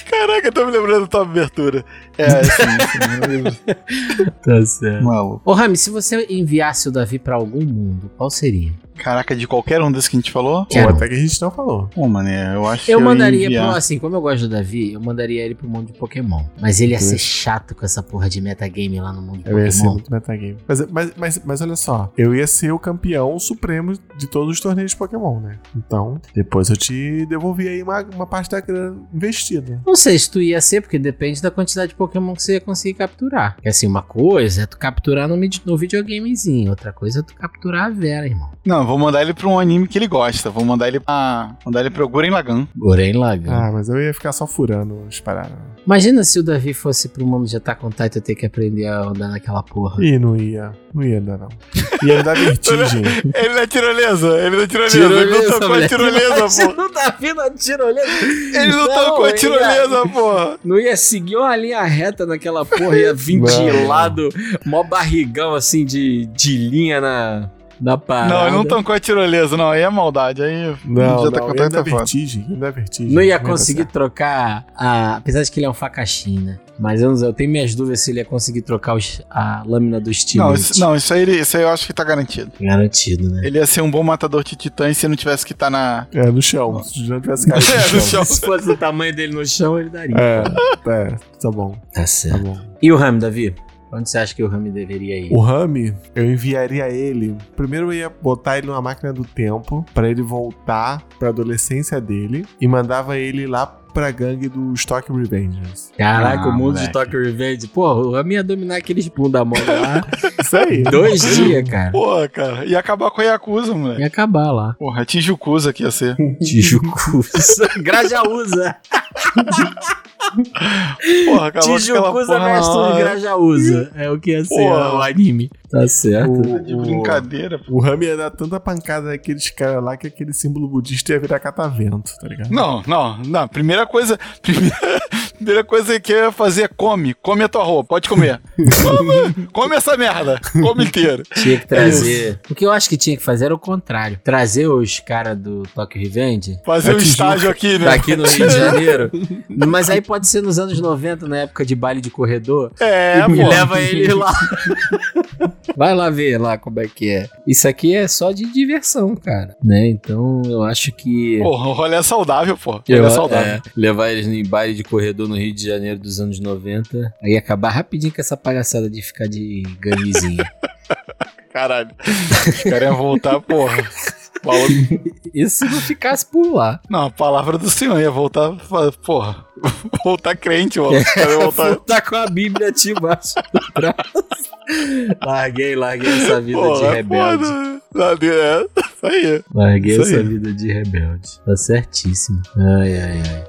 Caraca, eu tô me lembrando da tua abertura. É, assim, assim. Tá certo. Maluco. Ô, Rami, se você enviasse o Davi pra algum mundo, qual seria? Caraca, de qualquer um desses que a gente falou? Ou até que a gente não falou. Pô, mané, eu acho que Eu ia mandaria enviar. pro, assim, como eu gosto do Davi, eu mandaria ele pro mundo de Pokémon. Mas ele ia ser chato com essa porra de metagame lá no mundo de Eu ia ser Pokémon. muito metagame. Mas, mas, mas, mas olha só, eu ia ser o campeão supremo de todos os torneios de Pokémon, né? Então, depois eu te devolvi aí uma, uma parte da grana investida. Não sei se tu ia ser, porque depende da quantidade de Pokémon que você ia conseguir capturar. Porque assim, uma coisa é tu capturar no, no videogamezinho, outra coisa é tu capturar a Vera, irmão. Não, vou mandar ele pra um anime que ele gosta. Vou mandar ele pra. Mandar ele pro Guren Lagan. Goren Lagan. Ah, mas eu ia ficar só furando as paradas. Imagina se o Davi fosse pro mundo de Attack on Titan ter que aprender a andar naquela porra. Ih, não ia. Não ia dar, não. Ia dar vertigem. Ele não é tirolesa, ele não é tirolesa. Tirolesa, ele não tocou a moleque. tirolesa, pô. o Davi na tirolesa. Ele não, tocou a ele tirolesa, pô. Não ia seguir uma linha reta naquela porra, ia vir de Não. lado, mó barrigão assim de, de linha na, na parada. Não, ele não tocou a tirolesa, não. Aí é maldade. Aí Não, já tá não, com ia tanta foda. vertigem. Ia dar vertigem. Não ia dar conseguir trocar a. Apesar de que ele é um facaxim, né? Mas eu, não sei, eu tenho minhas dúvidas se ele ia conseguir trocar os- a lâmina do Não Stilete. isso, não, isso aí, ele- isso aí eu acho que tá garantido. Garantido, né? Ele ia ser um bom matador de titãs se não tivesse que estar na. É, no chão. Se já tivesse caído É, no chão. Se fosse o tamanho dele no chão, ele daria. É, é, tá bom, Tá tá certo. bom. E o Rami, Davi? Onde você acha que o Rami deveria ir? O Rami, eu enviaria ele. Primeiro eu ia botar ele numa máquina do tempo pra ele voltar pra adolescência dele e mandava ele lá pra gangue do Stock Revengers. Caraca, Ah, o mundo de moleque. Tokyo Revenge. Pô, o Rami ia dominar aqueles bunda mole lá. Isso aí. dois dias, cara. Porra, cara. Ia acabar com a Yakuza, moleque. Ia acabar lá. Porra, Tijucuza que ia ser. Tijucuza. Grajaúza. Porra, Tijucuza versus hora. Grajaúza. É o que ia ser Porra. o anime. Tá certo. O, De brincadeira. pô. o Rami ia dar tanta pancada naqueles caras lá que aquele símbolo budista ia virar catavento, tá ligado? Não, não, não. Primeira coisa. Primeira, primeira coisa que eu ia fazer é come. Come a tua roupa, pode comer. Come, come essa merda. Come inteiro. Tinha que trazer. o que eu acho que tinha que fazer era o contrário. Trazer os caras do Tokyo Revenge Fazer um estágio aqui, né? aqui no Rio de Janeiro. Mas aí pode ser nos anos 90, na época de baile de corredor. É, e pô. leva ele lá. Vai lá ver lá como é que é. Isso aqui é só de diversão, cara. Né? Então eu acho que. Porra, o rolê é saudável, pô. Eu- é saudável. é, levar eles em baile de corredor no Rio de Janeiro dos anos 90. Aí acabar rapidinho com essa palhaçada de ficar de ganguezinha. Caralho. Os caras iam voltar, porra. Paulo- Isso se não ficasse por lá. Não, a palavra do senhor ia voltar, porra. Voltar crente, mano. Iam voltar. tá com a Bíblia debaixo do braço. larguei, larguei essa vida de Porra, é rebelde. foda. Não, É, isso aí. Larguei Isso essa aí. vida de rebelde. Tá certíssimo. Ai, ai, ai.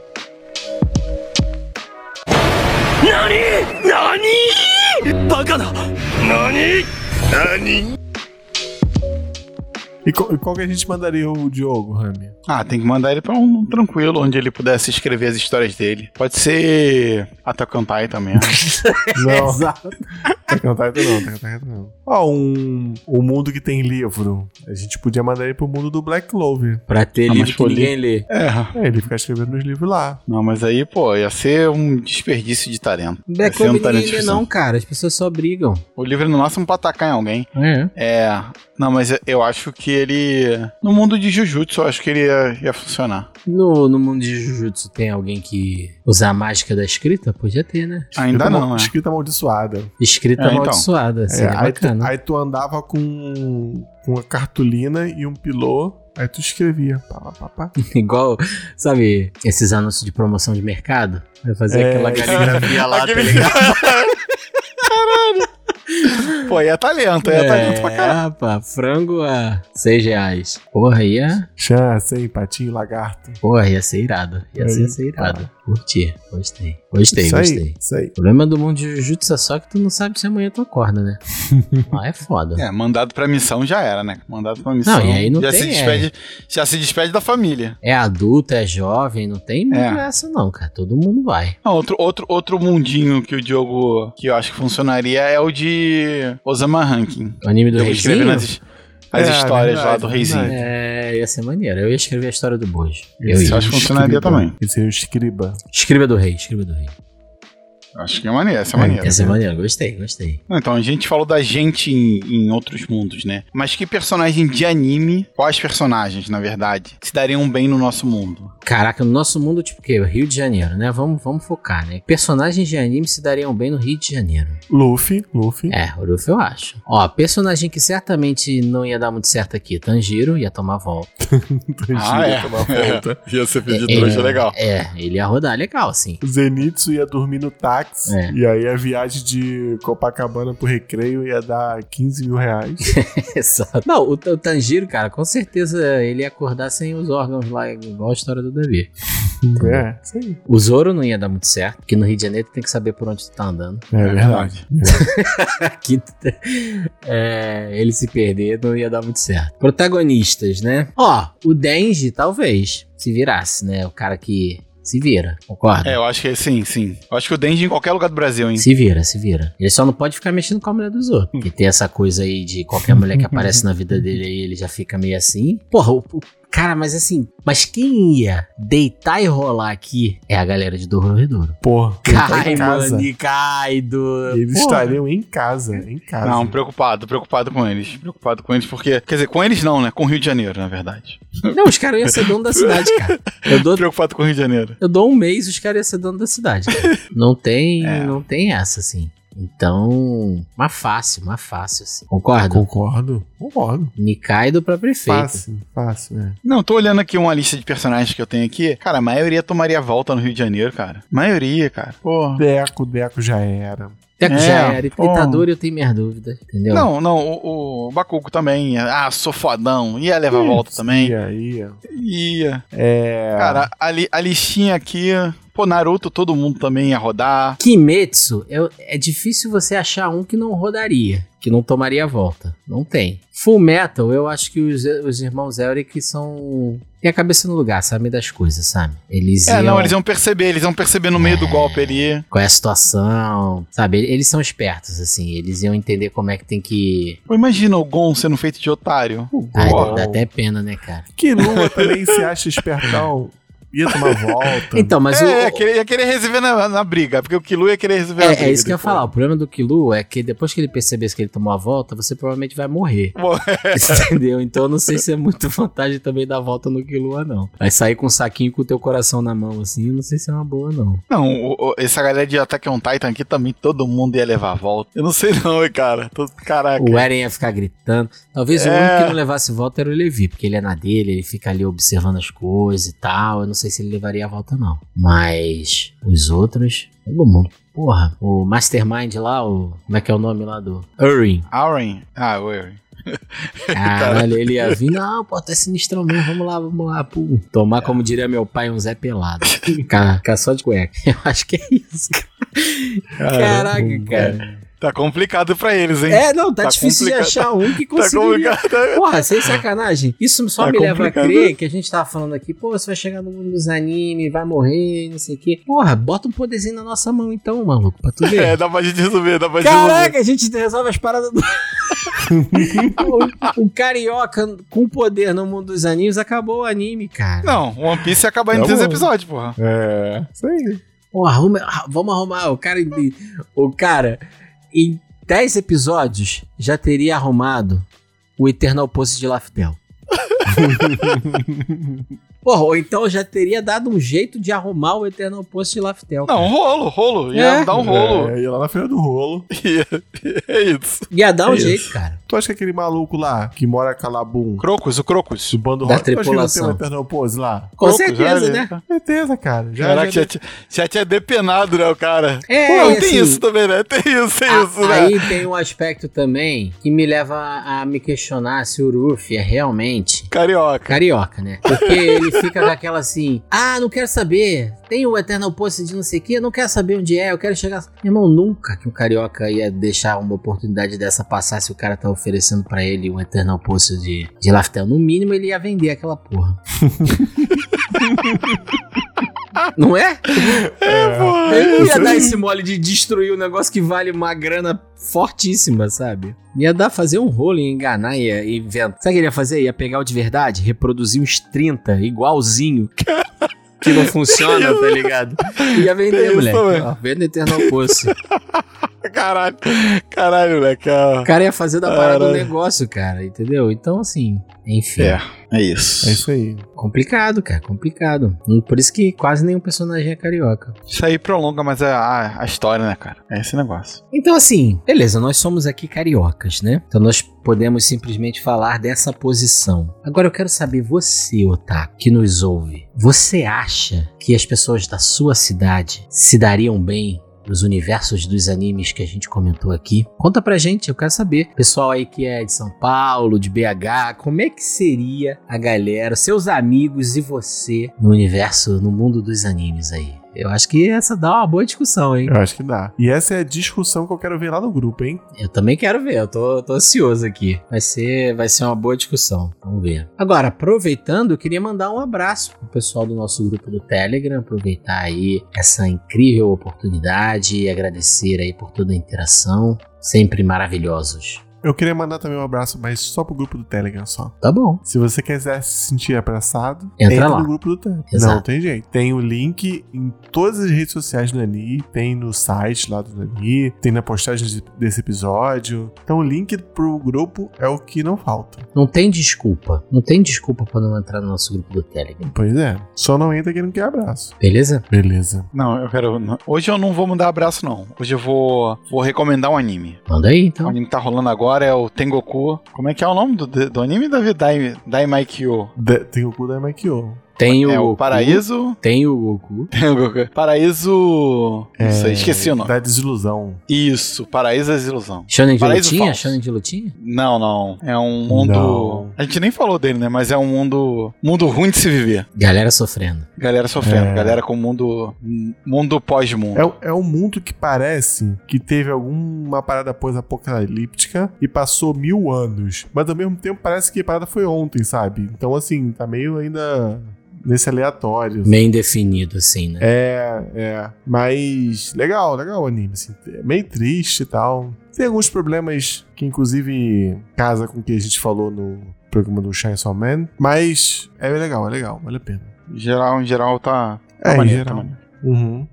E, qual, e qual que a gente mandaria o Diogo, Rami? Ah, tem que mandar ele pra um tranquilo, onde ele pudesse escrever as histórias dele. Pode ser Attack on Titan também. né? Não. Attack Titan não, Titan não. Ó, um, um mundo que tem livro. A gente podia mandar ele pro mundo do Black Clover. Pra ter Ah, livro que ninguém lê. é. É, ele ficar escrevendo nos livros lá. Não, mas aí, pô, ia ser um desperdício de talento. Black um Clover talento ninguém lê não, cara. As pessoas só brigam. O livro é no máximo pra atacar em alguém. É. É. Não, mas eu acho que ele. No mundo de Jujutsu, eu acho que ele ia, ia funcionar. No, no mundo de Jujutsu tem alguém que usa a mágica da escrita? Podia ter, né? Ainda Escrita não, mal- né? Escrita amaldiçoada. Escrita É, então. amaldiçoada. É, Seria aí, tu, aí tu andava com, com uma cartolina e um pilô, aí tu escrevia. Pá, pá, pá, pá. Igual, sabe, esses anúncios de promoção de mercado? Vai fazer É, aquela caligrafia lá, tá ligado? Pô, aí é talento, aí é, talento pra caralho. rapaz, frango a 6 reais. Porra, ia, Chance, hein? Patinho, lagarto. porra, ia ser irado. Ia Aí, ser, ser irado. Curti, gostei. Gostei, isso gostei. aí, isso aí. O problema do mundo de Jujutsu é só que tu não sabe se amanhã tu acorda, né? Ah, é foda. É, mandado pra missão já era, né? Mandado pra missão. Não, e aí não já tem, se despede, Já se despede da família. É adulto, é jovem, não tem muito É. essa não, cara. Todo mundo vai. Não, outro, outro, outro mundinho que o Diogo, que eu acho que funcionaria é o de Osama Ranking. O anime do reizinho? nas, as É, histórias lá verdade, do reizinho. É, ia ser maneiro. Eu ia escrever a história do Bojo. Eu eu acho que funcionaria também. Esse é o escriba. Escriba do rei, escriba do rei. Acho que é maneiro, essa é É, maneira. Ia ser maneiro, gostei, gostei. Então, a gente falou da gente em, em outros mundos, né? Mas que personagem de anime, quais personagens, na verdade, se dariam bem no nosso mundo? Caraca, no nosso mundo, tipo o quê? Rio de Janeiro, né? Vamos, vamos focar, né? Personagens de anime se dariam bem no Rio de Janeiro. Luffy, Luffy. É, o Luffy eu acho. Ó, personagem que certamente não ia dar muito certo aqui, Tanjiro, ia tomar volta. Ah, é. tomar volta. Ia ser É, trouxa legal. É, ele ia rodar legal. O Zenitsu ia dormir no táxi. É. E aí a viagem de Copacabana pro recreio ia dar 15 mil reais. Exato. Não, o, o Tanjiro, cara, com certeza ele ia acordar sem os órgãos lá, igual a história do Davi. é, aí. O Zoro não ia dar muito certo, porque no Rio de Janeiro tu tem que saber por onde tu tá andando. É, verdade. Aqui, tu tem- é, ele se perder não ia dar muito certo. Protagonistas, né? Ó, o Denji talvez se virasse, né? O cara que se vira, concorda? É, eu acho que sim, sim. Eu acho que o Denji em qualquer lugar do Brasil, hein? Se vira, se vira. Ele só não pode ficar mexendo com a mulher dos outros. Porque tem essa coisa aí de qualquer mulher que aparece na vida dele aí, ele já fica meio assim. Porra, o, o- cara, mas assim, mas quem ia deitar e rolar aqui é a galera de Dorredouro. Porra, Cai, em casa. mano, Kaido. Eles Porra. estariam em casa, em casa. Não, preocupado, preocupado com eles. Preocupado com eles, porque. Quer dizer, com eles não, né? Com o Rio de Janeiro, na verdade. Não, os caras iam ser dono da cidade, cara. Eu dou, Preocupado com o Rio de Janeiro. eu dou um mês os caras iam ser dono da cidade. cara. Não tem, É. não tem essa, assim. Então, mais fácil, mais fácil, assim. Concorda? Concordo, concordo. Nikaido pra prefeito. Fácil, fácil, é. Não, tô olhando aqui uma lista de personagens que eu tenho aqui. Cara, a maioria tomaria volta no Rio de Janeiro, cara. Maioria, cara. Pô. Deco, Deco já era. Teco É, já era. pô. Itadori eu tenho minhas dúvidas, entendeu? Não, não, o, o também. Ah, sou fodão. Ia levar volta também. E aí, Ia. é. Cara, a, li- a listinha aqui. Pô, Naruto, todo mundo também ia rodar. Kimetsu, eu- é difícil você achar um que não rodaria, que não tomaria a volta. Não tem. Full Metal, eu acho que os, os irmãos Elric são. Tem a cabeça no lugar, sabem das coisas, sabe? Eles É, iam. não, eles iam perceber, eles iam perceber no meio do golpe ali. Qual é a situação, sabe? Eles são espertos, assim. Eles iam entender como é que tem que. Pô, imagina o Gon sendo feito de otário. Ai, dá até pena, né, cara? Que Lua também se acha espertão. Ia tomar volta. Então, mas é, o. ia querer, ia querer resolver na, na briga, porque o Killua ia querer resolver na É, briga. é isso que eu ia depois. falar. O problema do Killua é que depois que ele percebesse que ele tomou a volta, você provavelmente vai morrer. Entendeu? Então eu não sei se é muito vantagem também dar volta no Killua, não. Vai sair com um saquinho com o teu coração na mão, assim, eu não sei se é uma boa, não. Não, o- o- essa galera de Attack on Titan aqui também, todo mundo ia levar a volta. Eu não sei não, cara. Tô- caraca. O Eren ia ficar gritando. Talvez o É. único que não levasse volta era o Levi, porque ele é na dele, ele fica ali observando as coisas e tal. Eu não sei se ele levaria a volta, não. Mas os outros, todo mundo. Porra, o Mastermind lá, o. Como é que é o nome lá do. Urin. Auren. Ah, o Eren. Caralho, ele ia vir, não, pô, tá sinistrão mesmo, vamos lá, vamos lá, pum. Tomar, como diria meu pai, um Zé pelado. Ficar só de cueca. Eu acho que é isso, cara. Caraca, cara. Tá complicado pra eles, hein? É, não, tá, Tá difícil de complicado. achar um que tá conseguiria. complicado. Porra, sem sacanagem. Isso só Tá me leva a complicado. crer que a gente tava falando aqui, pô, você vai chegar no mundo dos animes, vai morrer, não sei o quê. Porra, bota um poderzinho na nossa mão então, maluco, pra tu ver. É, dá pra gente resolver, dá pra gente resolver. Caraca, a gente resolve as paradas do. o, o carioca com poder no mundo dos animes acabou o anime, cara. Não, One Piece ia acabar em Tá 3 bom. episódios, porra. É, isso aí. Pô, arruma- vamos arrumar. O cara, o cara, em 10 episódios, já teria arrumado o Eternal Post de Laftel. Porra, ou então já teria dado um jeito de arrumar o Eternal Post de Laftel. Não, um rolo, rolo. Ia É. dar um rolo. É, ia lá na feira do rolo. Ia- É isso. Ia dar um É isso. jeito, cara. Tu acha que aquele maluco lá, que mora Calabum, Crocus, o Crocus. do bando Da rock, tu acha que não tem tripulação. um Eternal Pose lá? Com Crocus, certeza, né? Certeza, cara. Já, Caraca, já, já, tinha- já tinha depenado, né, o cara. É, Pô, e tem assim, isso também, né? Tem isso, tem a- isso, né? Aí tem um aspecto também que me leva a, me questionar se o Ruffy é realmente Carioca. carioca, né? Porque ele fica com aquela assim: ah, não quero saber. Tem o Eternal Post de não sei o que, eu não quero saber onde é, eu quero chegar. Irmão, nunca que um carioca ia deixar uma oportunidade dessa passar se o cara tá oferecendo pra ele um Eternal Post de, de Laftel. No mínimo, ele ia vender aquela porra. não é? porra. Ele não ia isso dar esse mole de destruir um negócio que vale uma grana fortíssima, sabe? Ia dar fazer um rolo e enganar e ia inventar. Sabe o que ele ia fazer? Ia pegar o de verdade, reproduzir uns 30, igualzinho. Que não funciona, tá ligado? Ia vender, Isso moleque. também. Ó, Venda Eternal. Caralho. Caralho, moleque. ó. O cara ia fazer da parada do negócio, cara, entendeu? Então, assim, enfim. É, é isso. É isso aí. Complicado, cara, complicado. Por isso que quase nenhum personagem é carioca. Isso aí prolonga mais a, a, a história, né, cara? É esse negócio. Então, assim, beleza, nós somos aqui cariocas, né? Então nós podemos simplesmente falar dessa posição. Agora eu quero saber, você, Otaku, que nos ouve, você acha que as pessoas da sua cidade se dariam bem nos universos dos animes que a gente comentou aqui? Conta pra gente, eu quero saber. Pessoal aí que é de São Paulo, de BH, como é que seria a galera, seus amigos e você no universo, no mundo dos animes aí? Eu acho que essa dá uma boa discussão, hein? Eu acho que dá. E essa é a discussão que eu quero ver lá no grupo, hein? Eu também quero ver, eu tô, tô ansioso aqui. Vai ser, vai ser uma boa discussão. Vamos ver. Agora, aproveitando, eu queria mandar um abraço pro pessoal do nosso grupo do Telegram, aproveitar aí essa incrível oportunidade e agradecer aí por toda a interação. Sempre maravilhosos. Eu queria mandar também um abraço, mas só pro grupo do Telegram só. Tá bom. Se você quiser se sentir abraçado, Entra lá. no grupo do Telegram. Exato. Não tem jeito. Tem o link em todas as redes sociais do Nani, tem no site lá do Nani, tem na postagem de- desse episódio. Então o link pro grupo é o que não falta. Não tem desculpa. Não tem desculpa pra não entrar no nosso grupo do Telegram. Pois é. Só não entra quem não quer abraço. Beleza? Beleza. Não, eu quero. Hoje eu não vou mandar abraço, não. Hoje eu vou, vou recomendar um anime. Manda aí, O então. anime que tá rolando agora é o Tengoku. Como é que é o nome do, do anime, Davi? Dai, Daimaikyo. De- tem o cu da Makio. Tem o, É o Goku, Paraíso. Tem o Goku. Paraíso. Não sei, esqueci o nome. Da desilusão. Isso, Paraíso da Desilusão. Shonen de Paraíso lutinha? falso. Shonen de lutinha? Não, não. É um mundo. Não. A gente nem falou dele, né? Mas é um mundo. Mundo ruim de se viver. Galera sofrendo. Galera sofrendo. É. Galera com mundo. Mundo pós-mundo. É, é um mundo que parece que teve alguma parada pós-apocalíptica e passou mil anos. Mas ao mesmo tempo parece que a parada foi ontem, sabe? Então, assim, tá meio ainda nesse aleatório. Meio indefinido, assim, né? É, é. Mas legal, legal o anime. Assim, é meio triste e tal. Tem alguns problemas que, inclusive, casa com o que a gente falou no programa do Chainsaw Man. Mas é legal, é legal, vale a pena. Em geral, em geral, tá. tá É, em maneiro, geral. tá. Uhum.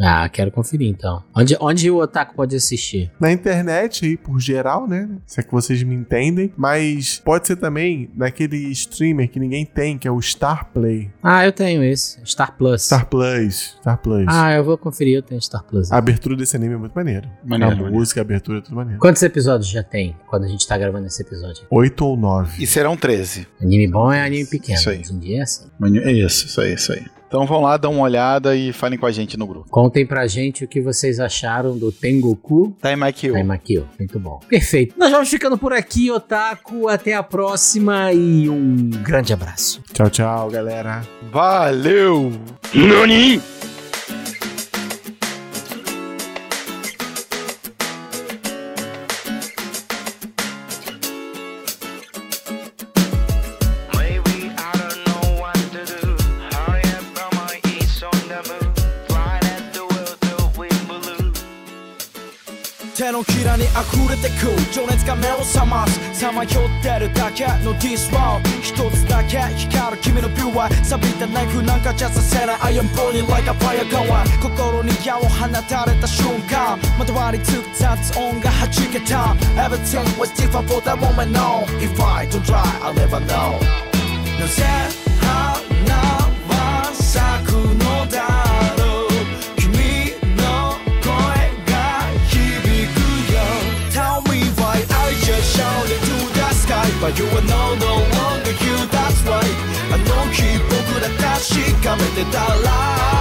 Ah, quero conferir então. Onde, onde o Otaku pode assistir? Na internet aí, por geral, né? Se é que vocês me entendem. Mas pode ser também naquele streamer que ninguém tem, que é o Star Play. Ah, eu tenho esse. Star Plus. Star Plus. Star Plus. Ah, eu vou conferir, eu tenho Star Plus. A abertura desse anime é muito maneiro. Maneiro, a maneiro. música, a abertura é tudo maneiro. Quantos episódios já tem quando a gente tá gravando esse episódio? Oito ou nove. E serão 13. Anime bom é anime pequeno. Isso aí. Hoje em dia é assim. É isso, isso aí, isso aí. Então vão lá, dão uma olhada e falem com a gente no grupo. Contem pra gente o que vocês acharam do Tengoku Daimaikyo. Taimakyo. Muito bom. Perfeito. Nós vamos ficando por aqui, Otaku. Até a próxima e um grande abraço. Tchau, tchau, galera. Valeu! Nani 溢れてく情熱が目を覚ますさまよってるだけの This one 一つだけ光る君のビューは錆びたナイフなんかじゃさせない I am burning like a fire 心に矢を放たれた瞬間まとわりつく雑音が弾けた Everything was different for that moment no If I don't try I'll never know なぜ you are no, no longer you, that's right あの日僕ら確かめてたら